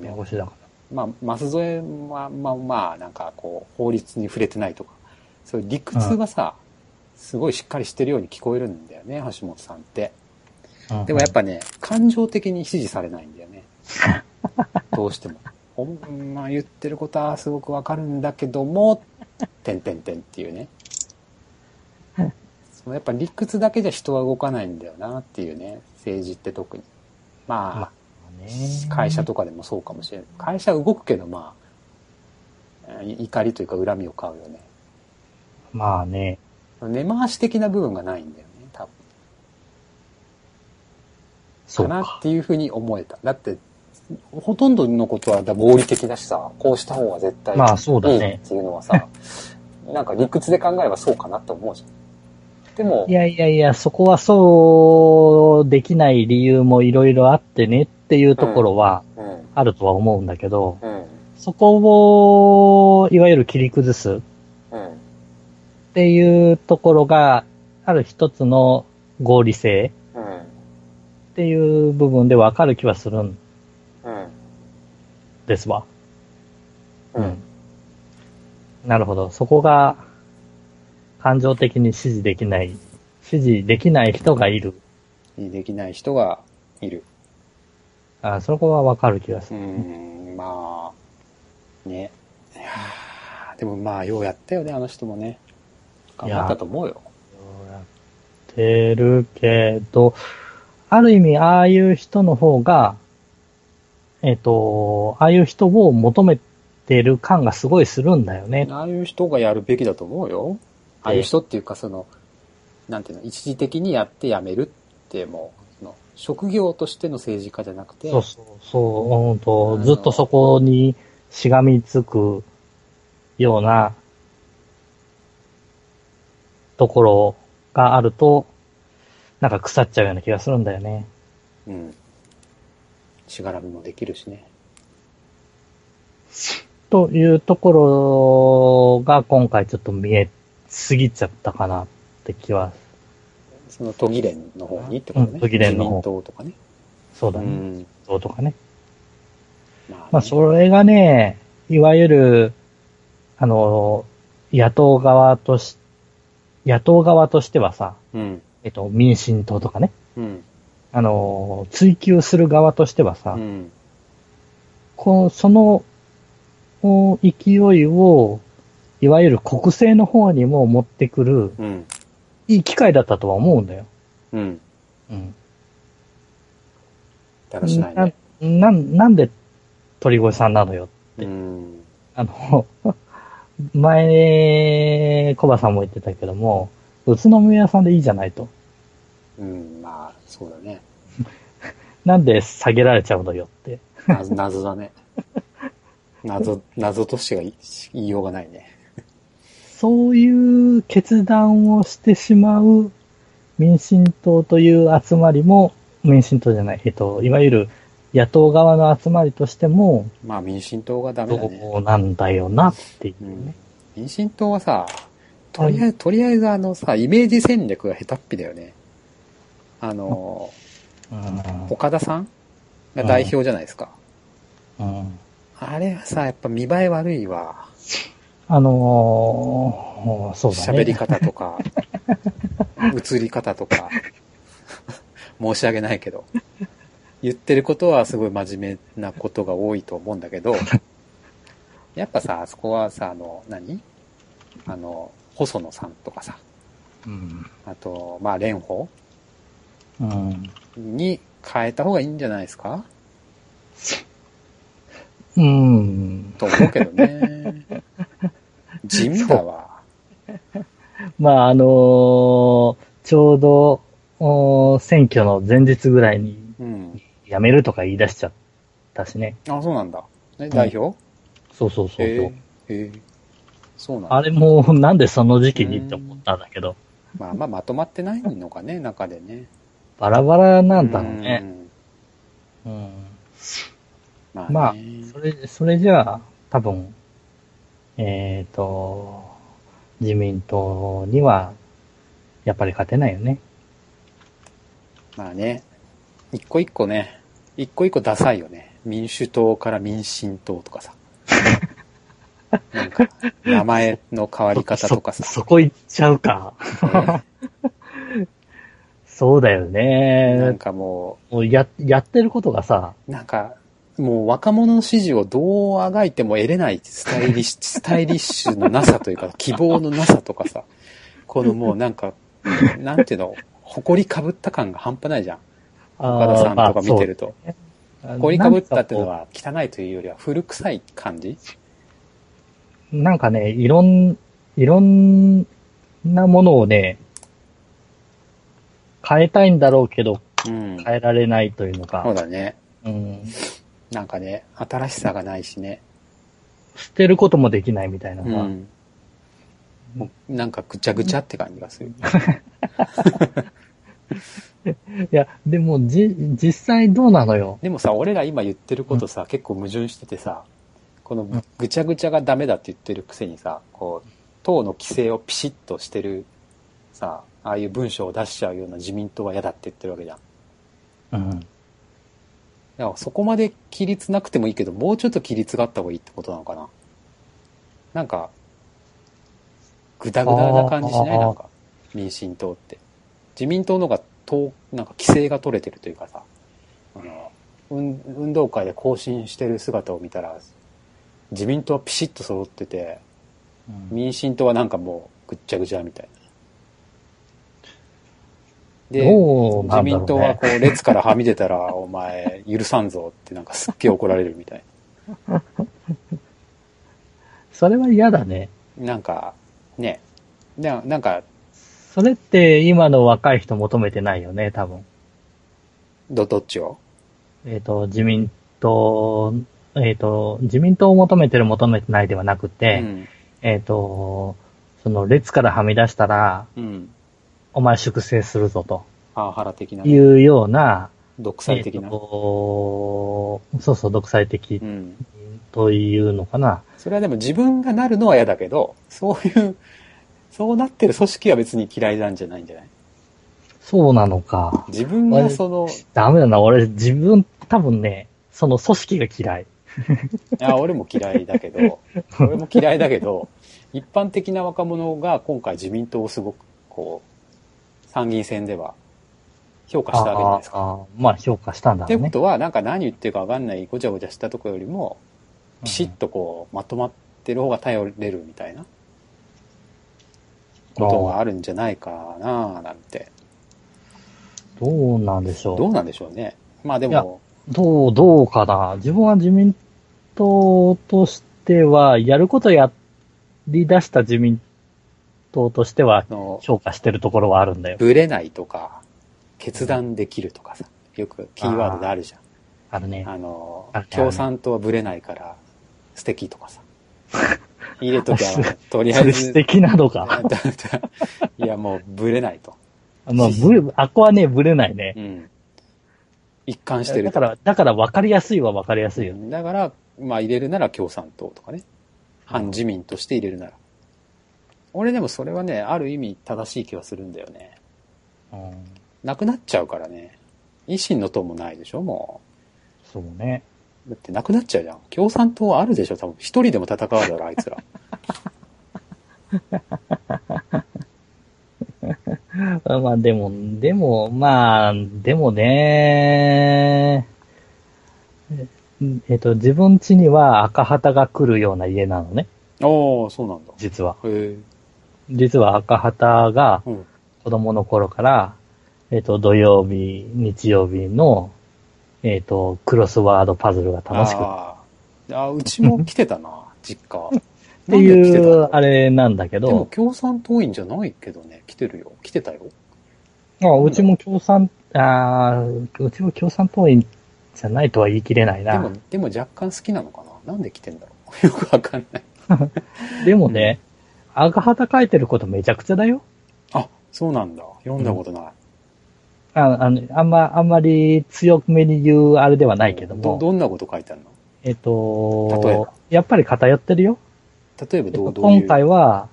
弁護士だかまあ、舛添は、まあまあ、なんかこう、法律に触れてないとか、そういう理屈はさ、すごいしっかりしてるように聞こえるんだよね、橋本さんって。ら。うんうんでもやっぱね、感情的に支持されないんだよね。*laughs* どうしても。ほんまあ言ってることはすごくわかるんだけども、てんてんてんっていうね。*laughs* そのやっぱ理屈だけじゃ人は動かないんだよなっていうね、政治って特に。まあ、まあね。会社とかでもそうかもしれない。会社動くけど、まあ、い怒りというか恨みを買うよね。まあね。根回し的な部分がないんだよね、多分。そうかなっか。ていうふうに思えた。だって、ほとんどのことは合理的だしさ、こうした方が絶対まあそうだねいいっていうのはさ、*laughs* なんか理屈で考えればそうかなって思うじゃん。でもい、やいやいや、そこはそうできない理由もいろいろあってねっていうところはうん、あるとは思うんだけど、うん、そこをいわゆる切り崩すっうん、ていうところがある一つの合理性うん、っていう部分でわかる気はするんうん、ですわ。うん。なるほど。そこが感情的に支持できない、支持できない人がいる。できない人がいる。あそこはわかる気がすうる。ん、まあ、ね。いやーでもまあ、ようやったよね、あの人もね。頑張ったと思うよ。やってるけど、ある意味、ああいう人の方が、えっ、と、ああいう人を求めてる感がすごいするんだよね。ああいう人がやるべきだと思うよ。ああいう人っていうか、その、なんていうの、一時的にやって辞めるってもう、その職業としての政治家じゃなくて、そうそう、そう、うんとずっとそこにしがみつくようなところがあると、なんか腐っちゃうような気がするんだよね。うん。しがらみもできるしね。というところが今回ちょっと見えすぎちゃったかなって気は、その都議連の方にってことね。うん都議連の方自民党とかね。そうだね。うん。そうとかね。まあね、まあ、それがね、いわゆる、あの、野党側とし、野党側としてはさ、うん。えっと、民進党とかね、うん。あの、追求する側としてはさ、うん。こう、その、お勢いを、いわゆる国政の方にも持ってくる、うん。いい機会だったとは思うんだよ。うん。うん。だらしないね。な、なんなんで鳥越さんなのよ。うん。あの、*laughs* 前、コバさんも言ってたけども、宇都宮さんでいいじゃないと。うん。まあ、そうだね。*laughs* なんで下げられちゃうのよって。謎謎だね。*laughs* 謎、謎としてが言い言いようがないね。そういう決断をしてしまう民進党という集まりも、民進党じゃない、えっと、いわゆる野党側の集まりとしても、まあ民進党がダメだね。そうなんだよなっていうね。民進党はさ、とりあえず、とりあえずあのさ、イメージ戦略が下手っぴだよね。あの、うん岡田さんが代表じゃないですか。うんあれはさ、やっぱ見栄え悪いわ。あのーそうだね。喋り方とか、*laughs* 映り方とか、申し訳ないけど。言ってることはすごい真面目なことが多いと思うんだけど、やっぱさ、あそこはさ、あの、何？あの、細野さんとかさ、うん。あと、まあ、蓮舫？うん。に変えた方がいいんじゃないですか？うん。と思うけどね。*laughs* 地味だわ。*laughs* まあ、あのーちょうど、お選挙の前日ぐらいにうん。辞めるとか言い出しちゃったしね。あ、そうなんだ。え、代表、そうそうそうそう。へえへえそうなんだ。あれもうなんでその時期にって思ったんだけど、まあまあまとまってないのかね、中でね。バラバラなんだろうね。うん。うん。まあ、ね、まあ、それ、それじゃあ、多分、えっ、と、自民党には、やっぱり勝てないよね。まあね。一個一個ね、一個一個ダサいよね。民主党から民進党とかさ。*laughs* なんか、名前の変わり方とかさ。そ、そこ行っちゃうか。*laughs* そうだよなんね。かももうや、やってることがさ、う、なんか、もう若者の支持をどうあがいても得れないスタイリッシュ、*laughs* スタイリッシュのなさというか、希望のなさとかさ、このもうなんか、なんていうの、誇りかぶった感が半端ないじゃん。岡田さんとか見てると。凝りかぶったっていうのは汚いというよりは古臭い感じ？なんかね、いろん、いろんなものをね、変えたいんだろうけど、うん。変えられないというのか。そうだね。うん。なんかね、新しさがないしね。捨てることもできないみたいなさ。うん。もうなんかぐちゃぐちゃって感じがする。*laughs* いや、でも、じ、実際どうなのよ？でもさ、俺ら今言ってることさ、結構矛盾しててさ、このぐちゃぐちゃがダメだって言ってるくせにさ、こう、党の規制をピシッとしてるさ、ああいう文章を出しちゃうような自民党は嫌だって言ってるわけじゃん。うん。だからそこまで規律なくてもいいけど、もうちょっと規律があった方がいいってことなのかな？なんか、ぐだぐだな感じしない？なんか、民進党って。自民党の方が、党、なんか規制が取れてるというかさ、あの、運運動会で行進してる姿を見たら、自民党はピシッと揃ってて、民進党はなんかもうぐっちゃぐちゃみたいな。で、自民党はこう列からはみ出たら、*laughs* お前許さんぞってなんかすっげえ怒られるみたい *laughs* それは嫌だね。な。なんか、ね、ななんか、それって今の若い人求めてないよね、多分。ど、どっちを？えっ、と、自民党、えっ、と、自民党を求めてる求めてないではなくて、うん。えっ、と、その列からはみ出したら、うん。お前粛清するぞとパワハラ的な、ね、いうような、独裁的な。えーとそうそう、独裁的うん。というのかな。それはでも自分がなるのは嫌だけど、そういう、そうなってる組織は別に嫌いなんじゃないんじゃない？そうなのか。自分がその、ダメだな、俺自分、多分ね、その組織が嫌い。いや、俺も嫌いだけど、*laughs* 俺も嫌いだけど、一般的な若者が今回自民党をすごく、こう、参議院選では評価したわけじゃないですか？あーまあ評価したんだろうね。ってことは、なんか何言ってるかわかんないごちゃごちゃしたとこよりも、ピシッとこう、まとまってる方が頼れるみたいなことがあるんじゃないかななんて。どうなんでしょう。どうなんでしょうね。まあでも、どう、どうかな。自分は自民党としては、やることやり出した自民党としてはあの、評価してるところはあるんだよ。ぶれないとか、決断できるとかさ、よくキーワードであるじゃん。あるね。あのあ共産党はぶれないから素敵とかさ。*laughs* 入れときゃ、とりあそえず。れ素敵なのか。いや、もうぶれないと。まあ、ぶれ、あっこはね、ぶれないねう。ん。一貫してるとだから、だから分かりやすいは分かりやすいよね。だから、まあ入れるなら共産党とかね。反自民として入れるなら。俺でもそれはね、ある意味正しい気はするんだよね。うん。なくなっちゃうからね。維新の党もないでしょ、もそうね。う。だってなくなっちゃうじゃん。共産党はあるでしょ、多分。一人でも戦うだろ、あいつら。*laughs* まあでも、でも、まあ、でもね、えっと、自分家には赤旗が来るような家なのね、ああ、そうなんだ。実は。へえ。実は赤旗がうん。子供の頃から、えっと、土曜日、日曜日の、えっと、クロスワードパズルが楽しくっあーあー、うちも来てたな、*laughs* 実家。てなんで来てたいう、の？あれなんだけでもど、共産党員じゃないけどね、来てるよ。来てたよ。まあ、うちも共産、あーうちも共産党員じゃないとは言い切れないな。でも、でも若干好きなのかななんで来てんだろう。*laughs* よくわかんない。*laughs* でもね、赤旗書いてることめちゃくちゃだよ。あ、そうなんだ。読んだことない。ああのあんま、あんまり強めに言うあれではないけどど、も、どんなこと書いてあるの？えっと例えば、やっぱり偏ってるよ。例えばえっとどう、どういう？今回は、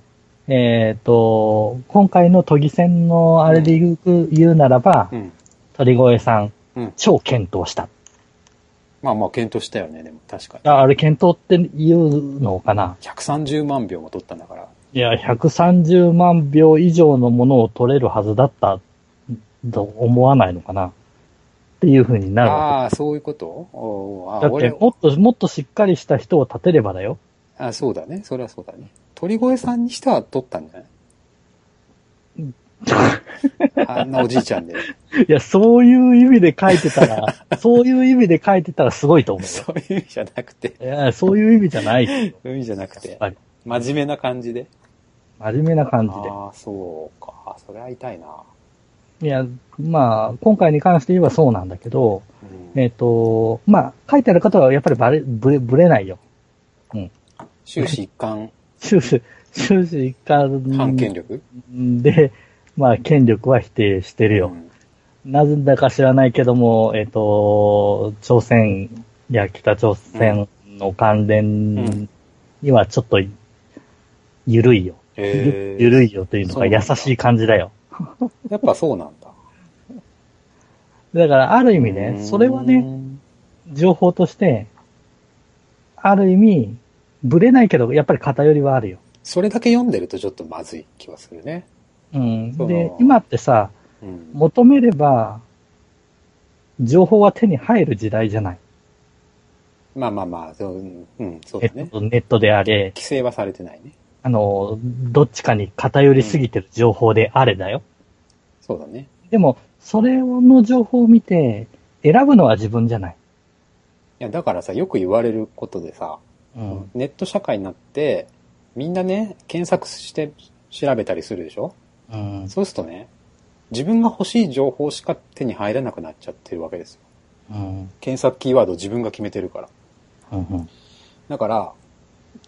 えっと、今回の都議選のあれで言う,、言うならばう、ん。鳥越さん、うん超検討した。まあまあ、検討したよね、でも確かに。ああれ検討って言うのかな130万票も取ったんだから。いや、130万票以上のものを取れるはずだったと思わないのかなっていう風になるわああ、そういうこと？あけ。だって、俺、もっと、もっとしっかりした人を立てればだよ。あそうだね。それはそうだね。鳥越さんにしては取ったんじゃない？*laughs* あんなおじいちゃんで。いや、そういう意味で書いてたら、*laughs* そういう意味で書いてたらすごいと思うよ。そういう意味じゃなくて、いや、そういう意味じゃない。や *laughs* っそういう意味じゃなくて、ぱり、真面目な感じで。真面目な感じで。ああ、そうか。それは痛いな。いや、まあ、今回に関して言えばそうなんだけど、うんえっ、と、まあ、書いてある方はやっぱりバレ、ぶれ、ぶれないよ。終始一貫、*laughs* 終始、終始一貫反権力？で、まあ、権力は否定してるよ。うんなぜだか知らないけども、えっ、と、朝鮮や北朝鮮の関連にはちょっと、ゆるいよ。ゆるいよというのが優しい感じだよ。やっぱそうなんだ。だから、ある意味ね、うんそれはね、、情報として、ある意味、ぶれないけど、やっぱり偏りはあるよ。それだけ読んでるとちょっとまずい気はするね。うん。で、今ってさ、うん。求めれば、情報は手に入る時代じゃない。まあまあまあ、そううん、うんそうだね。えっと、ネットであれ、規制はされてないね。あの、どっちかに偏りすぎてる情報であれだよ。そうだね。でも、それの情報を見て、選ぶのは自分じゃない。いや、だからさ、よく言われることでさ、うん。ネット社会になって、みんなね、検索して調べたりするでしょ？うん。そうするとね、自分が欲しい情報しか手に入らなくなっちゃってるわけですよ。うん。検索キーワードを自分が決めてるから。うん。だから、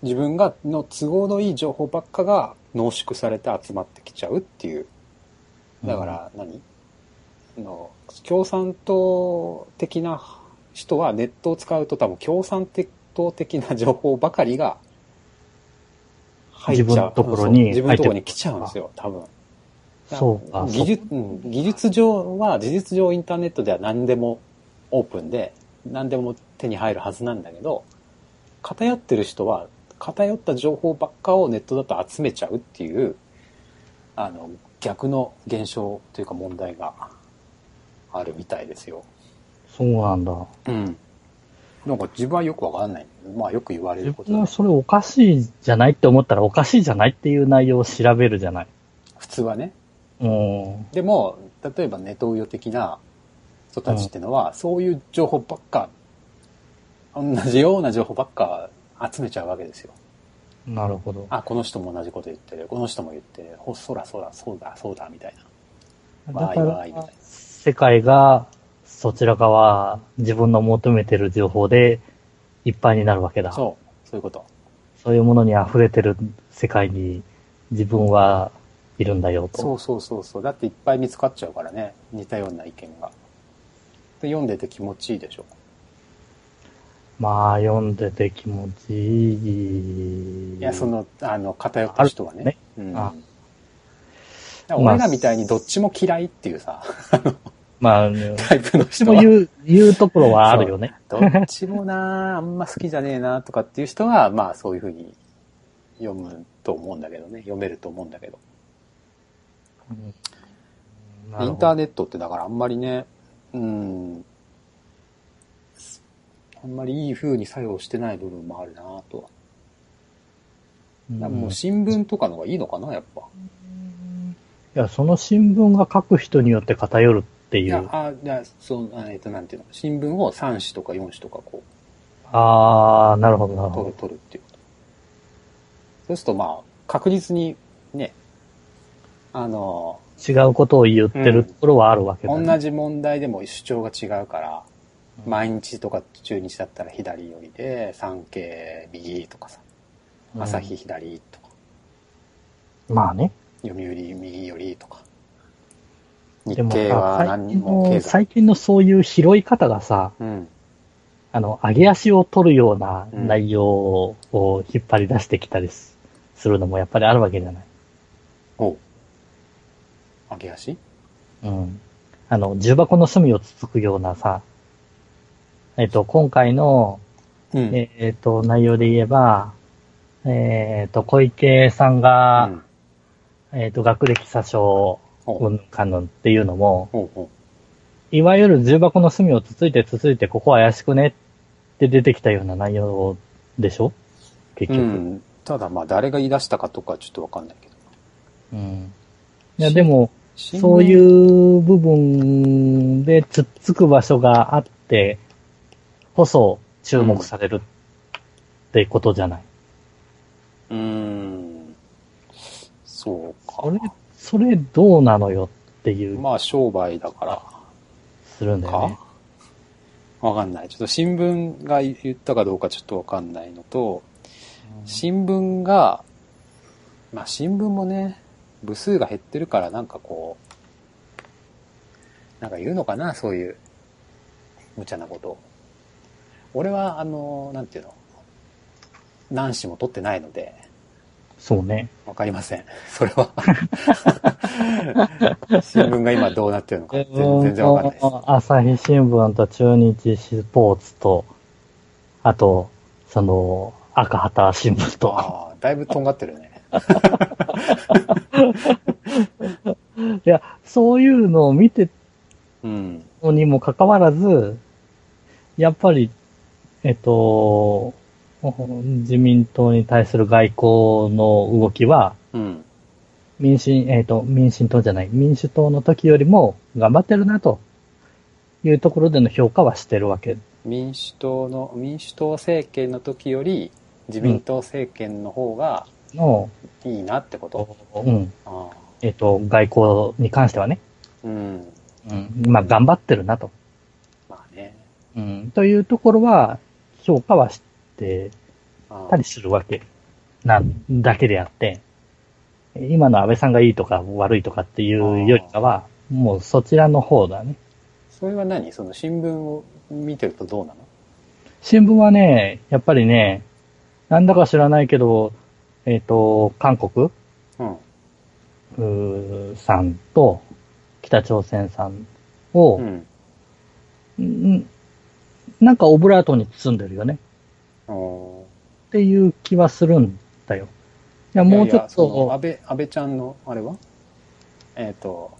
自分がの都合のいい情報ばっかが濃縮されて集まってきちゃうっていう。だから何、あの共産党的な人はネットを使うと多分共産党的な情報ばかりが入っちゃう。自分のところに自分のところに来ちゃうんですよ、多分。そうか。技術、うん、技術上は、事実上インターネットでは何でもオープンで、何でも手に入るはずなんだけど、偏ってる人は、偏った情報ばっかをネットだと集めちゃうっていう、あの、逆の現象というか問題があるみたいですよ。そうなんだ。うん。なんか自分はよくわかんない。まあよく言われ自ることだ分はそれおかしいじゃないって思ったらおかしいじゃないっていう内容を調べるじゃない。普通はね。うん。でも、例えばネトウヨ的な人たちってのは、そういう情報ばっか、同じような情報ばっか集めちゃうわけですよ。なるほど。あ、この人も同じこと言ってる。この人も言ってる。ほ、そらそら、そうだ、そうだ、みたいな。だかわーいわーいみたい世界がそちら側、自分の求めてる情報でいっぱいになるわけだ。そう、そういうこと。そういうものに溢れてる世界に自分はいるんだよと。そうそうそうそう。だっていっぱい見つかっちゃうからね。似たような意見が。で、読んでて気持ちいいでしょ。まあ、読んでて気持ちいい。いや、そ、の、あの、偏った人はね。ねうん。あ俺らみたいにどっちも嫌いっていうさ、まあ、ね、タイプの人は。も言う、言うところはあるよね。どっちもなあんま好きじゃねえなとかっていう人は、まあそういうふうに読むと思うんだけどね。読めると思うんだけど。インターネネットってだからあんまりね、うん、あんまりいい風に作用してない部分もあるなとは。だもう新聞とかの方がいいのかな、やっぱ。いや、その新聞が書く人によって偏るっていいやう。、あ、じゃあ、そう、あえっと、なんていうの、新聞を3紙とか4紙とかこう、ああ、なるほど、なるほ取る、ど。取るっていうこと。そうするとまあ、確実にね、あの、違うことを言ってるところはあるわけだ、ね同じ問題でも主張が違うから、うん毎日とか中日だったら左寄りで、産経右とかさ、うん朝日左とか、まあね。読売右寄りとか、日経はさ、何最近の、人も経済。最近のそういう拾い方がさ、うん。あの、上げ足を取るようなうん内容を引っ張り出してきたりすするのもやっぱりあるわけじゃない。おう。上げ足？うん。あの、重箱の隅をつつくようなさ、えっと、今回の、うん。えっと、内容で言えば、えっと、小池さんが、うんえっと、学歴詐称、おううんかんぬんっていうのも、いわゆる重箱の隅をつついてつついて、ここ怪しくねって出てきたような内容でしょ？結局。うん。ただまあ、誰が言い出したかとかちょっとわかんないけど。うん。いや、でも、そういう部分でつっつく場所があって、こそ注目されるってことじゃない。うーん。そうか。それ、それどうなのよっていう、まあ商売だからするんだよねか？わかんない。ちょっと新聞が言ったかどうかちょっとわかんないのと、新聞が、まあ新聞もね、部数が減ってるからなんかこう、なんか言うのかな、そういう、無茶なこと。俺は、あの、なんていうの、何紙も取ってないので、そうね。わかりません。それは。*laughs* 新聞が今どうなってるのか全全然わかんないです。朝日新聞と中日スポーツと、あと、その、赤旗新聞と、ああ、だいぶとんがってるね。*laughs* いや、そういうのを見てうん。のにもかかわらず、やっぱり、えっと、自民党に対する外交の動きは、うん。民進、えっ、と、民進党じゃない、民主党の時よりも頑張ってるなというところでの評価はしてるわけ。民主党の、民主党政権の時より、自民党政権の方がの、いいなってこと、うん、えっ、と、外交に関してはね、うん。うん、まあ頑張ってるなと。まあね。うん、というところは、評価はしてたりするわけなんだけであって、今の安倍さんがいいとか悪いとかっていうよりかは、もうそちらの方だね。それは何？その新聞を見てるとどうなの？新聞はね、やっぱりね、なんだか知らないけど、えっ、と、韓国？うん。うーさんと北朝鮮さんを、うん。んなんかオブラートに包んでるよね。おっていう気はするんだよ。いや、ーもうちょっと、安倍、安倍ちゃんの、あれは？えっ、と、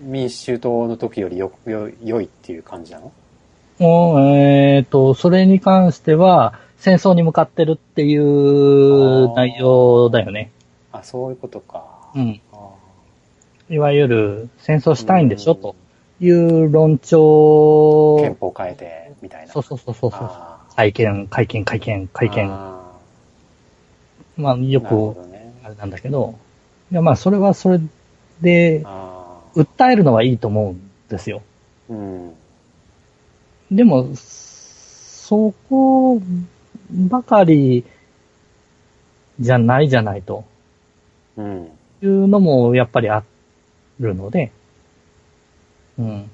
民主党の時よりよ、よ、良いっていう感じなの？もうえっ、と、それに関しては、戦争に向かってるっていう内容だよね。あ、そういうことか。うん。あいわゆる、戦争ーしたいんでしょ？うんという論調。憲法変えて、みたいな。そうそうそうそうそう。会見、会見、会見、会見。あまあ、よく。あれなんだけど、いや、まあ、それはそれで、あ訴えるのはいいと思うんですよ。あ。うん。でも、そこばかりじゃないじゃないとうん。いうのもやっぱりあるので、うん。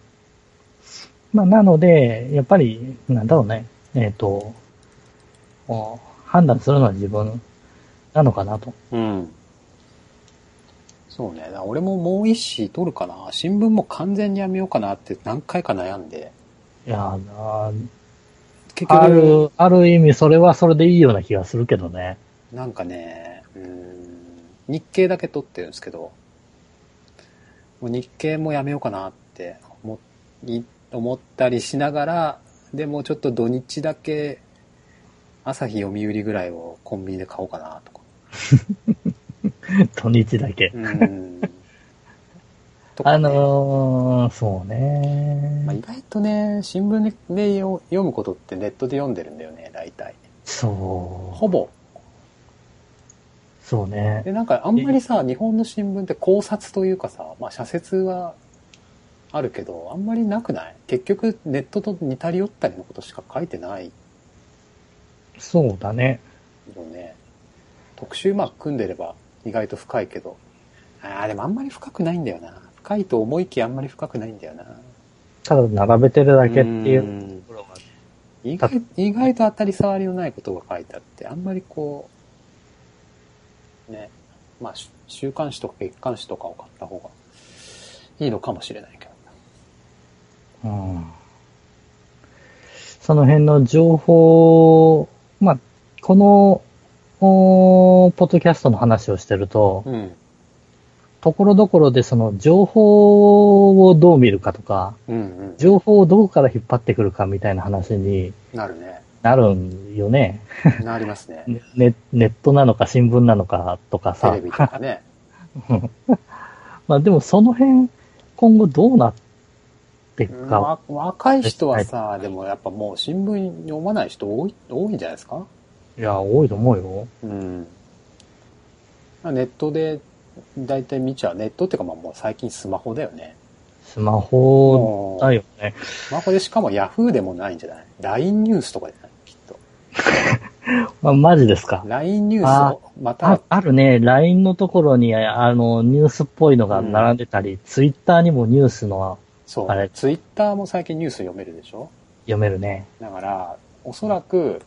まあ、なので、やっぱり、なんだろうね、えっ、と、お判断するのは自分なのかなと。うん。そうね。俺ももう一紙取るかな。新聞も完全にやめようかなって何回か悩んで。いやな結あ局、る、ある意味それはそれでいいような気がするけどね。なんかね、うん、日経だけ取ってるんですけど、もう日経もやめようかなって思い思ったりしながら、でもちょっと土日だけ朝日読売ぐらいをコンビニで買おうかなとか。*laughs* 土日だけ。うん。*laughs* あねのー、そうね、まあ、意外とね、新聞でよ読むことってネットで読んでるんだよね、大体。そう。ほぼ。そうね。で、なんかあんまりさ、日本の新聞って考察というかさ、まあ社説はあるけど、あんまりなくない？結局ネットと似たり寄ったりのことしか書いてないそうだね。よね。特集マーク組んでれば意外と深いけど。ああ、でもあんまり深くないんだよな。深いと思いきやあんまり深くないんだよな。ただ並べてるだけっていううんところが。意外意外と当たり障りのないことが書いてあって、あんまりこう、ね、まあ、し週刊誌とか月刊誌とかを買った方がいいのかもしれないけど。うん。その辺の情報、まあ、この、ポッドキャストの話をしてると、うん。ところどころでその情報をどう見るかとか、うんうん。情報をどこから引っ張ってくるかみたいな話になるね。なるんよね。なりますね。ネ *laughs* ネットなのか新聞なのかとかさテレ。ビとかね。ま *laughs* まあでもその辺、今後どうなっていくか。わ若い人はさ、でもやっぱもう新聞読まない人多い、多いんじゃないですか？いや、多いと思うよ。うん。ネットで大体見ちゃう。ネットっていうかまあもう最近スマホだよね。スマホだよね。スマホでしかもヤフーでもないんじゃない ?LINE ニュースとかじゃない？きっと。*laughs* まあ、マジですか。LINE ニュースを、まあた、あるね、LINE のところに、あの、ニュースっぽいのが並んでたり、Twitter にもニュースのそあれ。う、ツイッターも最近ニュース読めるでしょ？読めるね。だから、おそらく、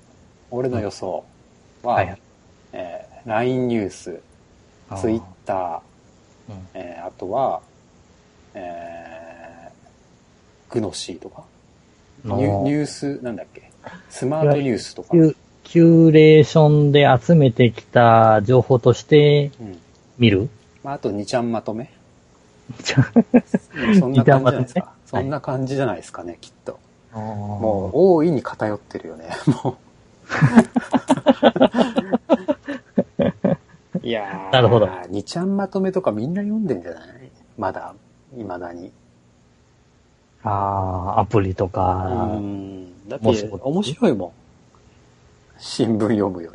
俺の予想は、はいはい。えー LINE ニュース、ツイッター、うん。えーあとは、えー、グノシーとか、ニュニュース、なんだっけ、スマートニュースとか、キュキュレーションで集めてきた情報としてうん。見る？まあ、あと2ちゃんまとめ？*laughs* じゃそんな感じじゃないですか。そんな感じじゃないですかね、きっと。あもう、大いに偏ってるよね、もう。*laughs* いやー、なるほど2ちゃんまとめとかみんな読んでんじゃない？まだ、未だに。あー、アプリとうか、ん。だって面白いもん。新聞読むよ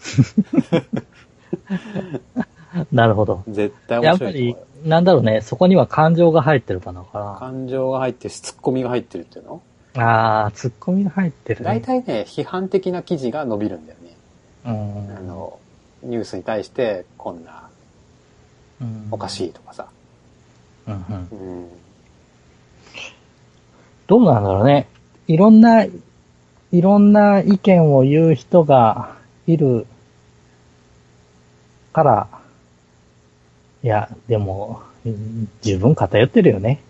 *laughs* *laughs* なるほど。り。絶対やっぱ面白いと思うりよ。、なんだろうね、そこには感情が入ってるかなか感情が入ってるし、ツッコミが入ってるっていうの？な。あー、ツッコミが入ってるね。大体ね、批判的な記事が伸びるんだよね。うんあの、ニュースに対して、こんな、うんおかしいとかさ。うんうんうん。どうなんだろうね。いろんな、いろんな意見を言う人がいるから、いや、でも、うん十分偏ってるよね。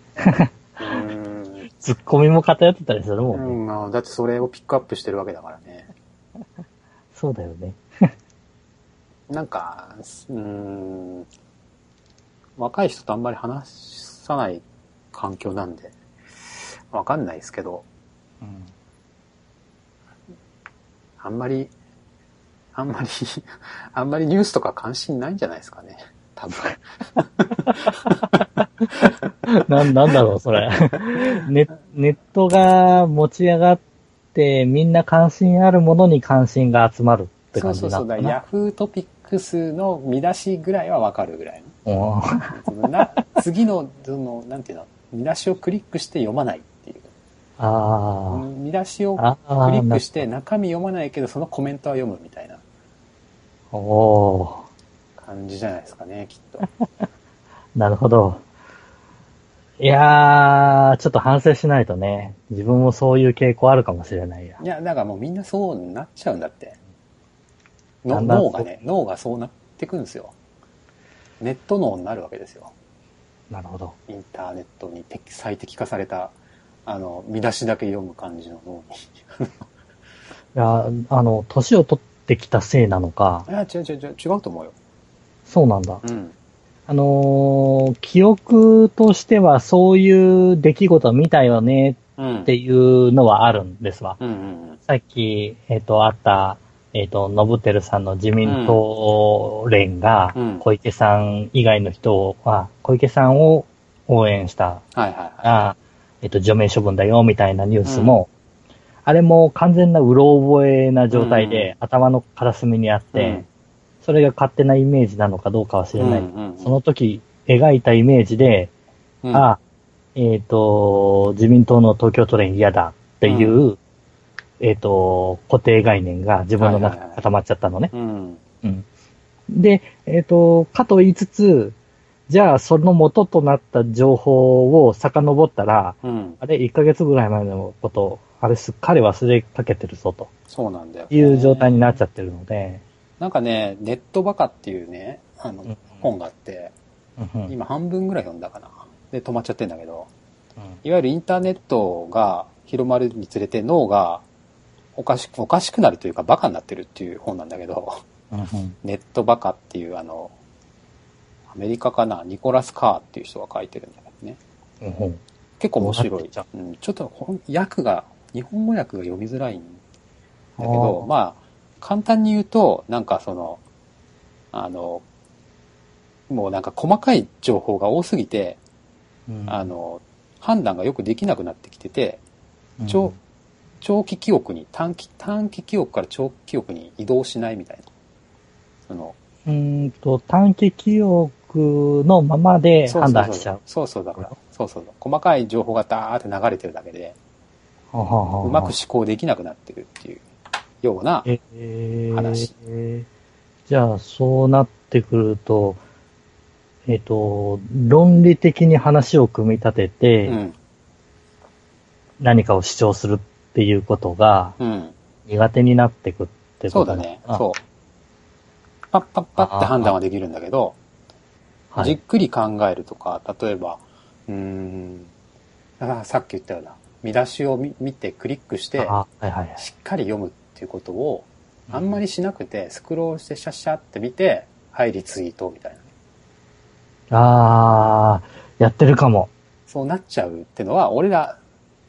うんツッコミも偏ってたりするもんね。うん、まあ、だってそれをピックアップしてるわけだからね。そうだよね。なんか、うん、若い人とあんまり話さない環境なんで、わかんないですけど、うんあんまり、あんまり、あんまりニュースとか関心ないんじゃないですかね。多分。*laughs* なん、なんだろう、それ。ネ *laughs* ネットが持ち上がって、みんな関心あるものに関心が集まるって感じそうそうそう。だ。ヤフートピックスの見出しぐらいはわかるぐらいの。な次の、その、なんていうの、見出しをクリックして読まないっていう。あ見出しをあ。ああ。クリックして中身読まないけどそのコメントは読むみたいななおー。感じじゃないですかね、きっと。*laughs* なるほど。いやー、ちょっと反省しないとね。自分もそういう傾向あるかもしれないや。いや、だからもうみんなそうなっちゃうんだって。脳がね、脳がそうなってくんですよ。ネット脳になるわけですよ。なるほど。インターネットに適最適化された、あの、見出しだけ読む感じの脳に。*laughs* いや、あの、年を取ってきたせいなのか、いや、違う違う違う、違うと思うよ。そうなんだ。うん。あのー記憶としてはそういう出来事を見たよねうん。っていうのはあるんですわ。うんうんさっき、えっ、と、あった、えっ、と、のぶてるさんの自民党連がうん、小池さん以外の人は、小池さんを応援したはいはいはが、えっ、と、除名処分だよ、みたいなニュースも、あれも完全なうろ覚えな状態で、頭の片隅にあって、うんそれが勝手なイメージなのかどうかは知い。らない。うんうんうんその時描いたイメージで、うんあ、えっ、と、自民党の東京都連嫌だっていう、えっ、と、固定概念が自分の中に固まっちゃったのね。うん。うん。で、えっ、と、かと言いつつ、じゃあその元となった情報を遡ったら、うん。あれ、1ヶ月ぐらい前のこと、あれすっかり忘れかけてるぞとそうなんだよ。いう状態になっちゃってるので、なんかね、ネットバカっていうね、あのうん、本があって、今半分ぐらい読んだかな。で、止まっちゃってんだけど、うん。いわゆるインターネットが広まるにつれて脳がおかしく、おかしくなるというかバカになってるっていう本なんだけど、ネットバカっていうあの、アメリカかな、ニコラス・カーっていう人が書いてるんだけどね。うん。うん結構面白い。そうん。ちょっと訳が、日本語訳が読みづらいんだけあど、ー。まあ、簡単に言うと、なんかその、あの、もうなんか細かい情報が多すぎて、うんあ、の、判断がよくできなくなってきてて、うん長長期記憶に、短期、短期記憶から長期記憶に移動しないみたいな。その、うーんと、短期記憶のままで判断しちゃう。そうそうだから、そうそう。細かい情報がダーって流れてるだけで、ははははうまく思考できなくなってるっていうような、えー話じゃあ、そうなってくると、えっ、と、論理的に話を組み立てて、うん、何かを主張するっていうことがうん。苦手になってくってことそうだね。そう。パッパッパって判断はできるんだけど、う。はい。じっくり考えるとか、例えば、うーん、あさっき言ったような、見出しを見見てクリックして。しっかり読むっていうことを、あんまりしなくて、スクロールしてシャッシャって見て、はい、リツイートみたいな。あー、やってるかも。そうなっちゃうってのは、俺ら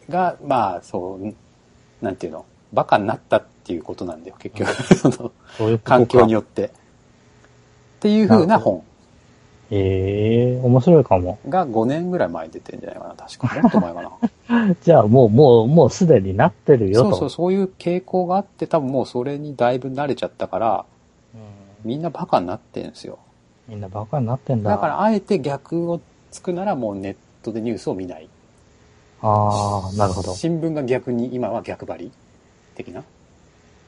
が、まあ、そう、なんていうの、バカになったっていうことなんだよ、結局。*laughs* その、そういう環境によって。っていう風な本ええー、面白いかも。が5年ぐらい前に出てんじゃないかな、確か。もっと前かな。*laughs* *laughs* じゃあ、もう、もう、もうすでになってるよと。そうそう、そういう傾向があって、多分もうそれにだいぶ慣れちゃったから、うんみんなバカになってんですよ。みんなバカになってんだ。だから、あえて逆をつくならもうネットでニュースを見ない。ああ、なるほど。新聞が逆に、今は逆張り的な？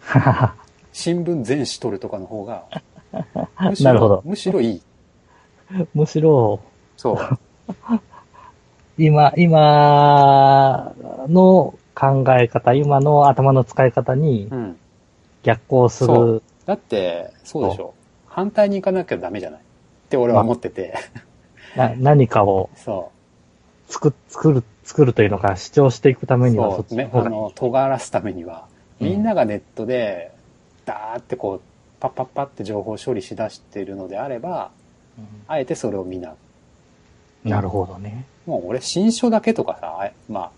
*laughs* 新聞全紙取るとかの方が、*laughs* なるほどむしろいい。むしろ、そう。今、今の考え方、今の頭の使い方にうん。逆行すそる。だって、そうでしょ。反対に行かなきゃダメじゃない？って俺は思ってて。な何かをそ作作る、作るというのか主張していくたう。めにはそっそう。ね、ちの方がいい。あの、尖らすためには、うんみんながネットで、ダーってこう、パッパッパって情報処理しだしているのであれば、あえてそれを見ななるほどね。もう俺、新書だけとかさ、あまあ、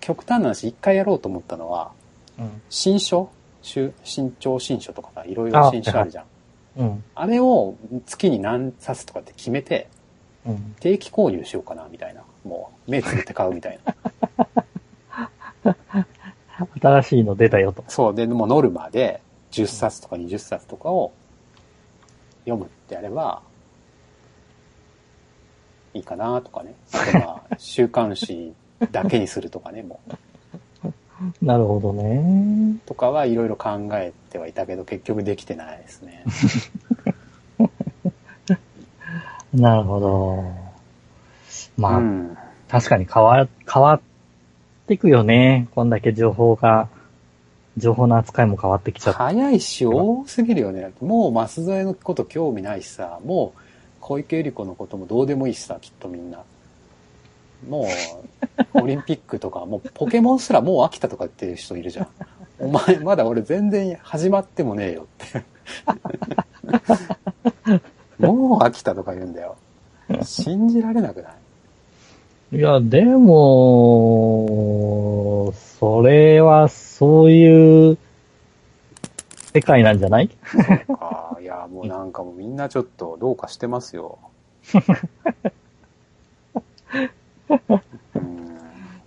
極端な話、一回やろうと思ったのは、うん。新書？新新潮新書とかさ、いろいろ新書あるじゃん。うん。あれを月に何冊とかって決めて、うん。定期購入しようかな、みたいな。もう、目つぶって買うみたいな。*laughs* 新しいの出たよと。そう。で、もうノルマで10冊とか20冊とかを読むってやれば、いいかなとかね。まあ、週刊誌だけにするとかね、もう。なるほどね。とかはいろいろ考えてはいたけど、結局できてないですね。*laughs* なるほど。まあ、うん。確かに変わ、変わってくよね。こんだけ情報が、情報の扱いも変わってきちゃって。早いし、多すぎるよね。もう、マス添えのこと興味ないしさ、もう、小池百合子のこともどうでもいいしさ、きっとみんな。もう、オリンピックとか、もうポケモンすらもう飽きたとか言ってる人いるじゃん。お前、まだ俺全然始まってもねえよって。もう飽きたとか言うんだよ。信じられなくない？いや、でも、それはそういう世界なんじゃない？ああ、いや、もうなんかもうみんなちょっとどうかしてますよ。*laughs* うん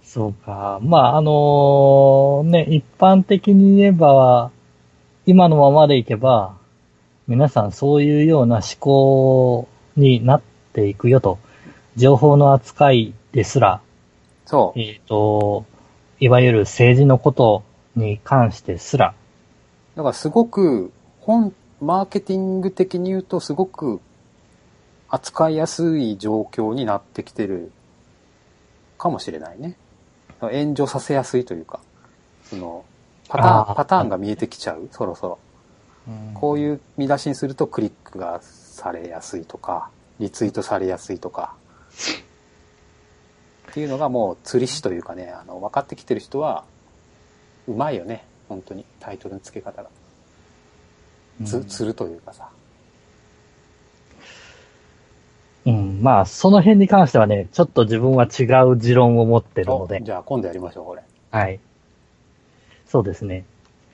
そうか。まあ、あのね、一般的に言えば、今のままでいけば、皆さんそういうような思考になっていくよと。情報の扱いですら、そう。えっ、と、いわゆる政治のことに関してすら、だからすごく、本、マーケティング的に言うとすごく扱いやすい状況になってきてるかもしれないね。炎上させやすいというか、その、パターン、あーパターンが見えてきちゃう、そろそろ。こういう見出しにするとクリックがされやすいとか、リツイートされやすいとか、っていうのがもう釣り師というかね、あの、分かってきてる人は、うまいよね。本当に。タイトルの付け方が。つ、釣るというかさ。うん、まあ、その辺に関してはね、ちょっと自分は違う持論を持ってるので、おじゃあ今度やりましょう、これ。はい。そうですね。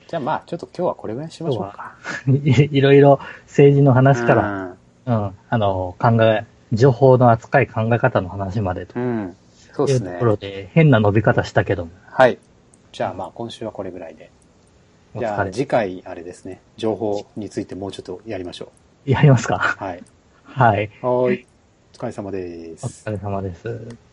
じゃあまあ、ちょっと今日はこれぐらいにしましょうか。い *laughs* いろいろ政治の話から、ら。うん、あの、考え、情報の扱い考え方の話までとうん。そうですねいうとこ。ろで、変な伸び方したけども、はい。じゃあまあ今週はこれぐらいで。おじゃあ。次回あれですね、情報についてもうちょっとやりましょやりますかう。はい。はい。はーい。お疲れ様でおす。疲れ様です。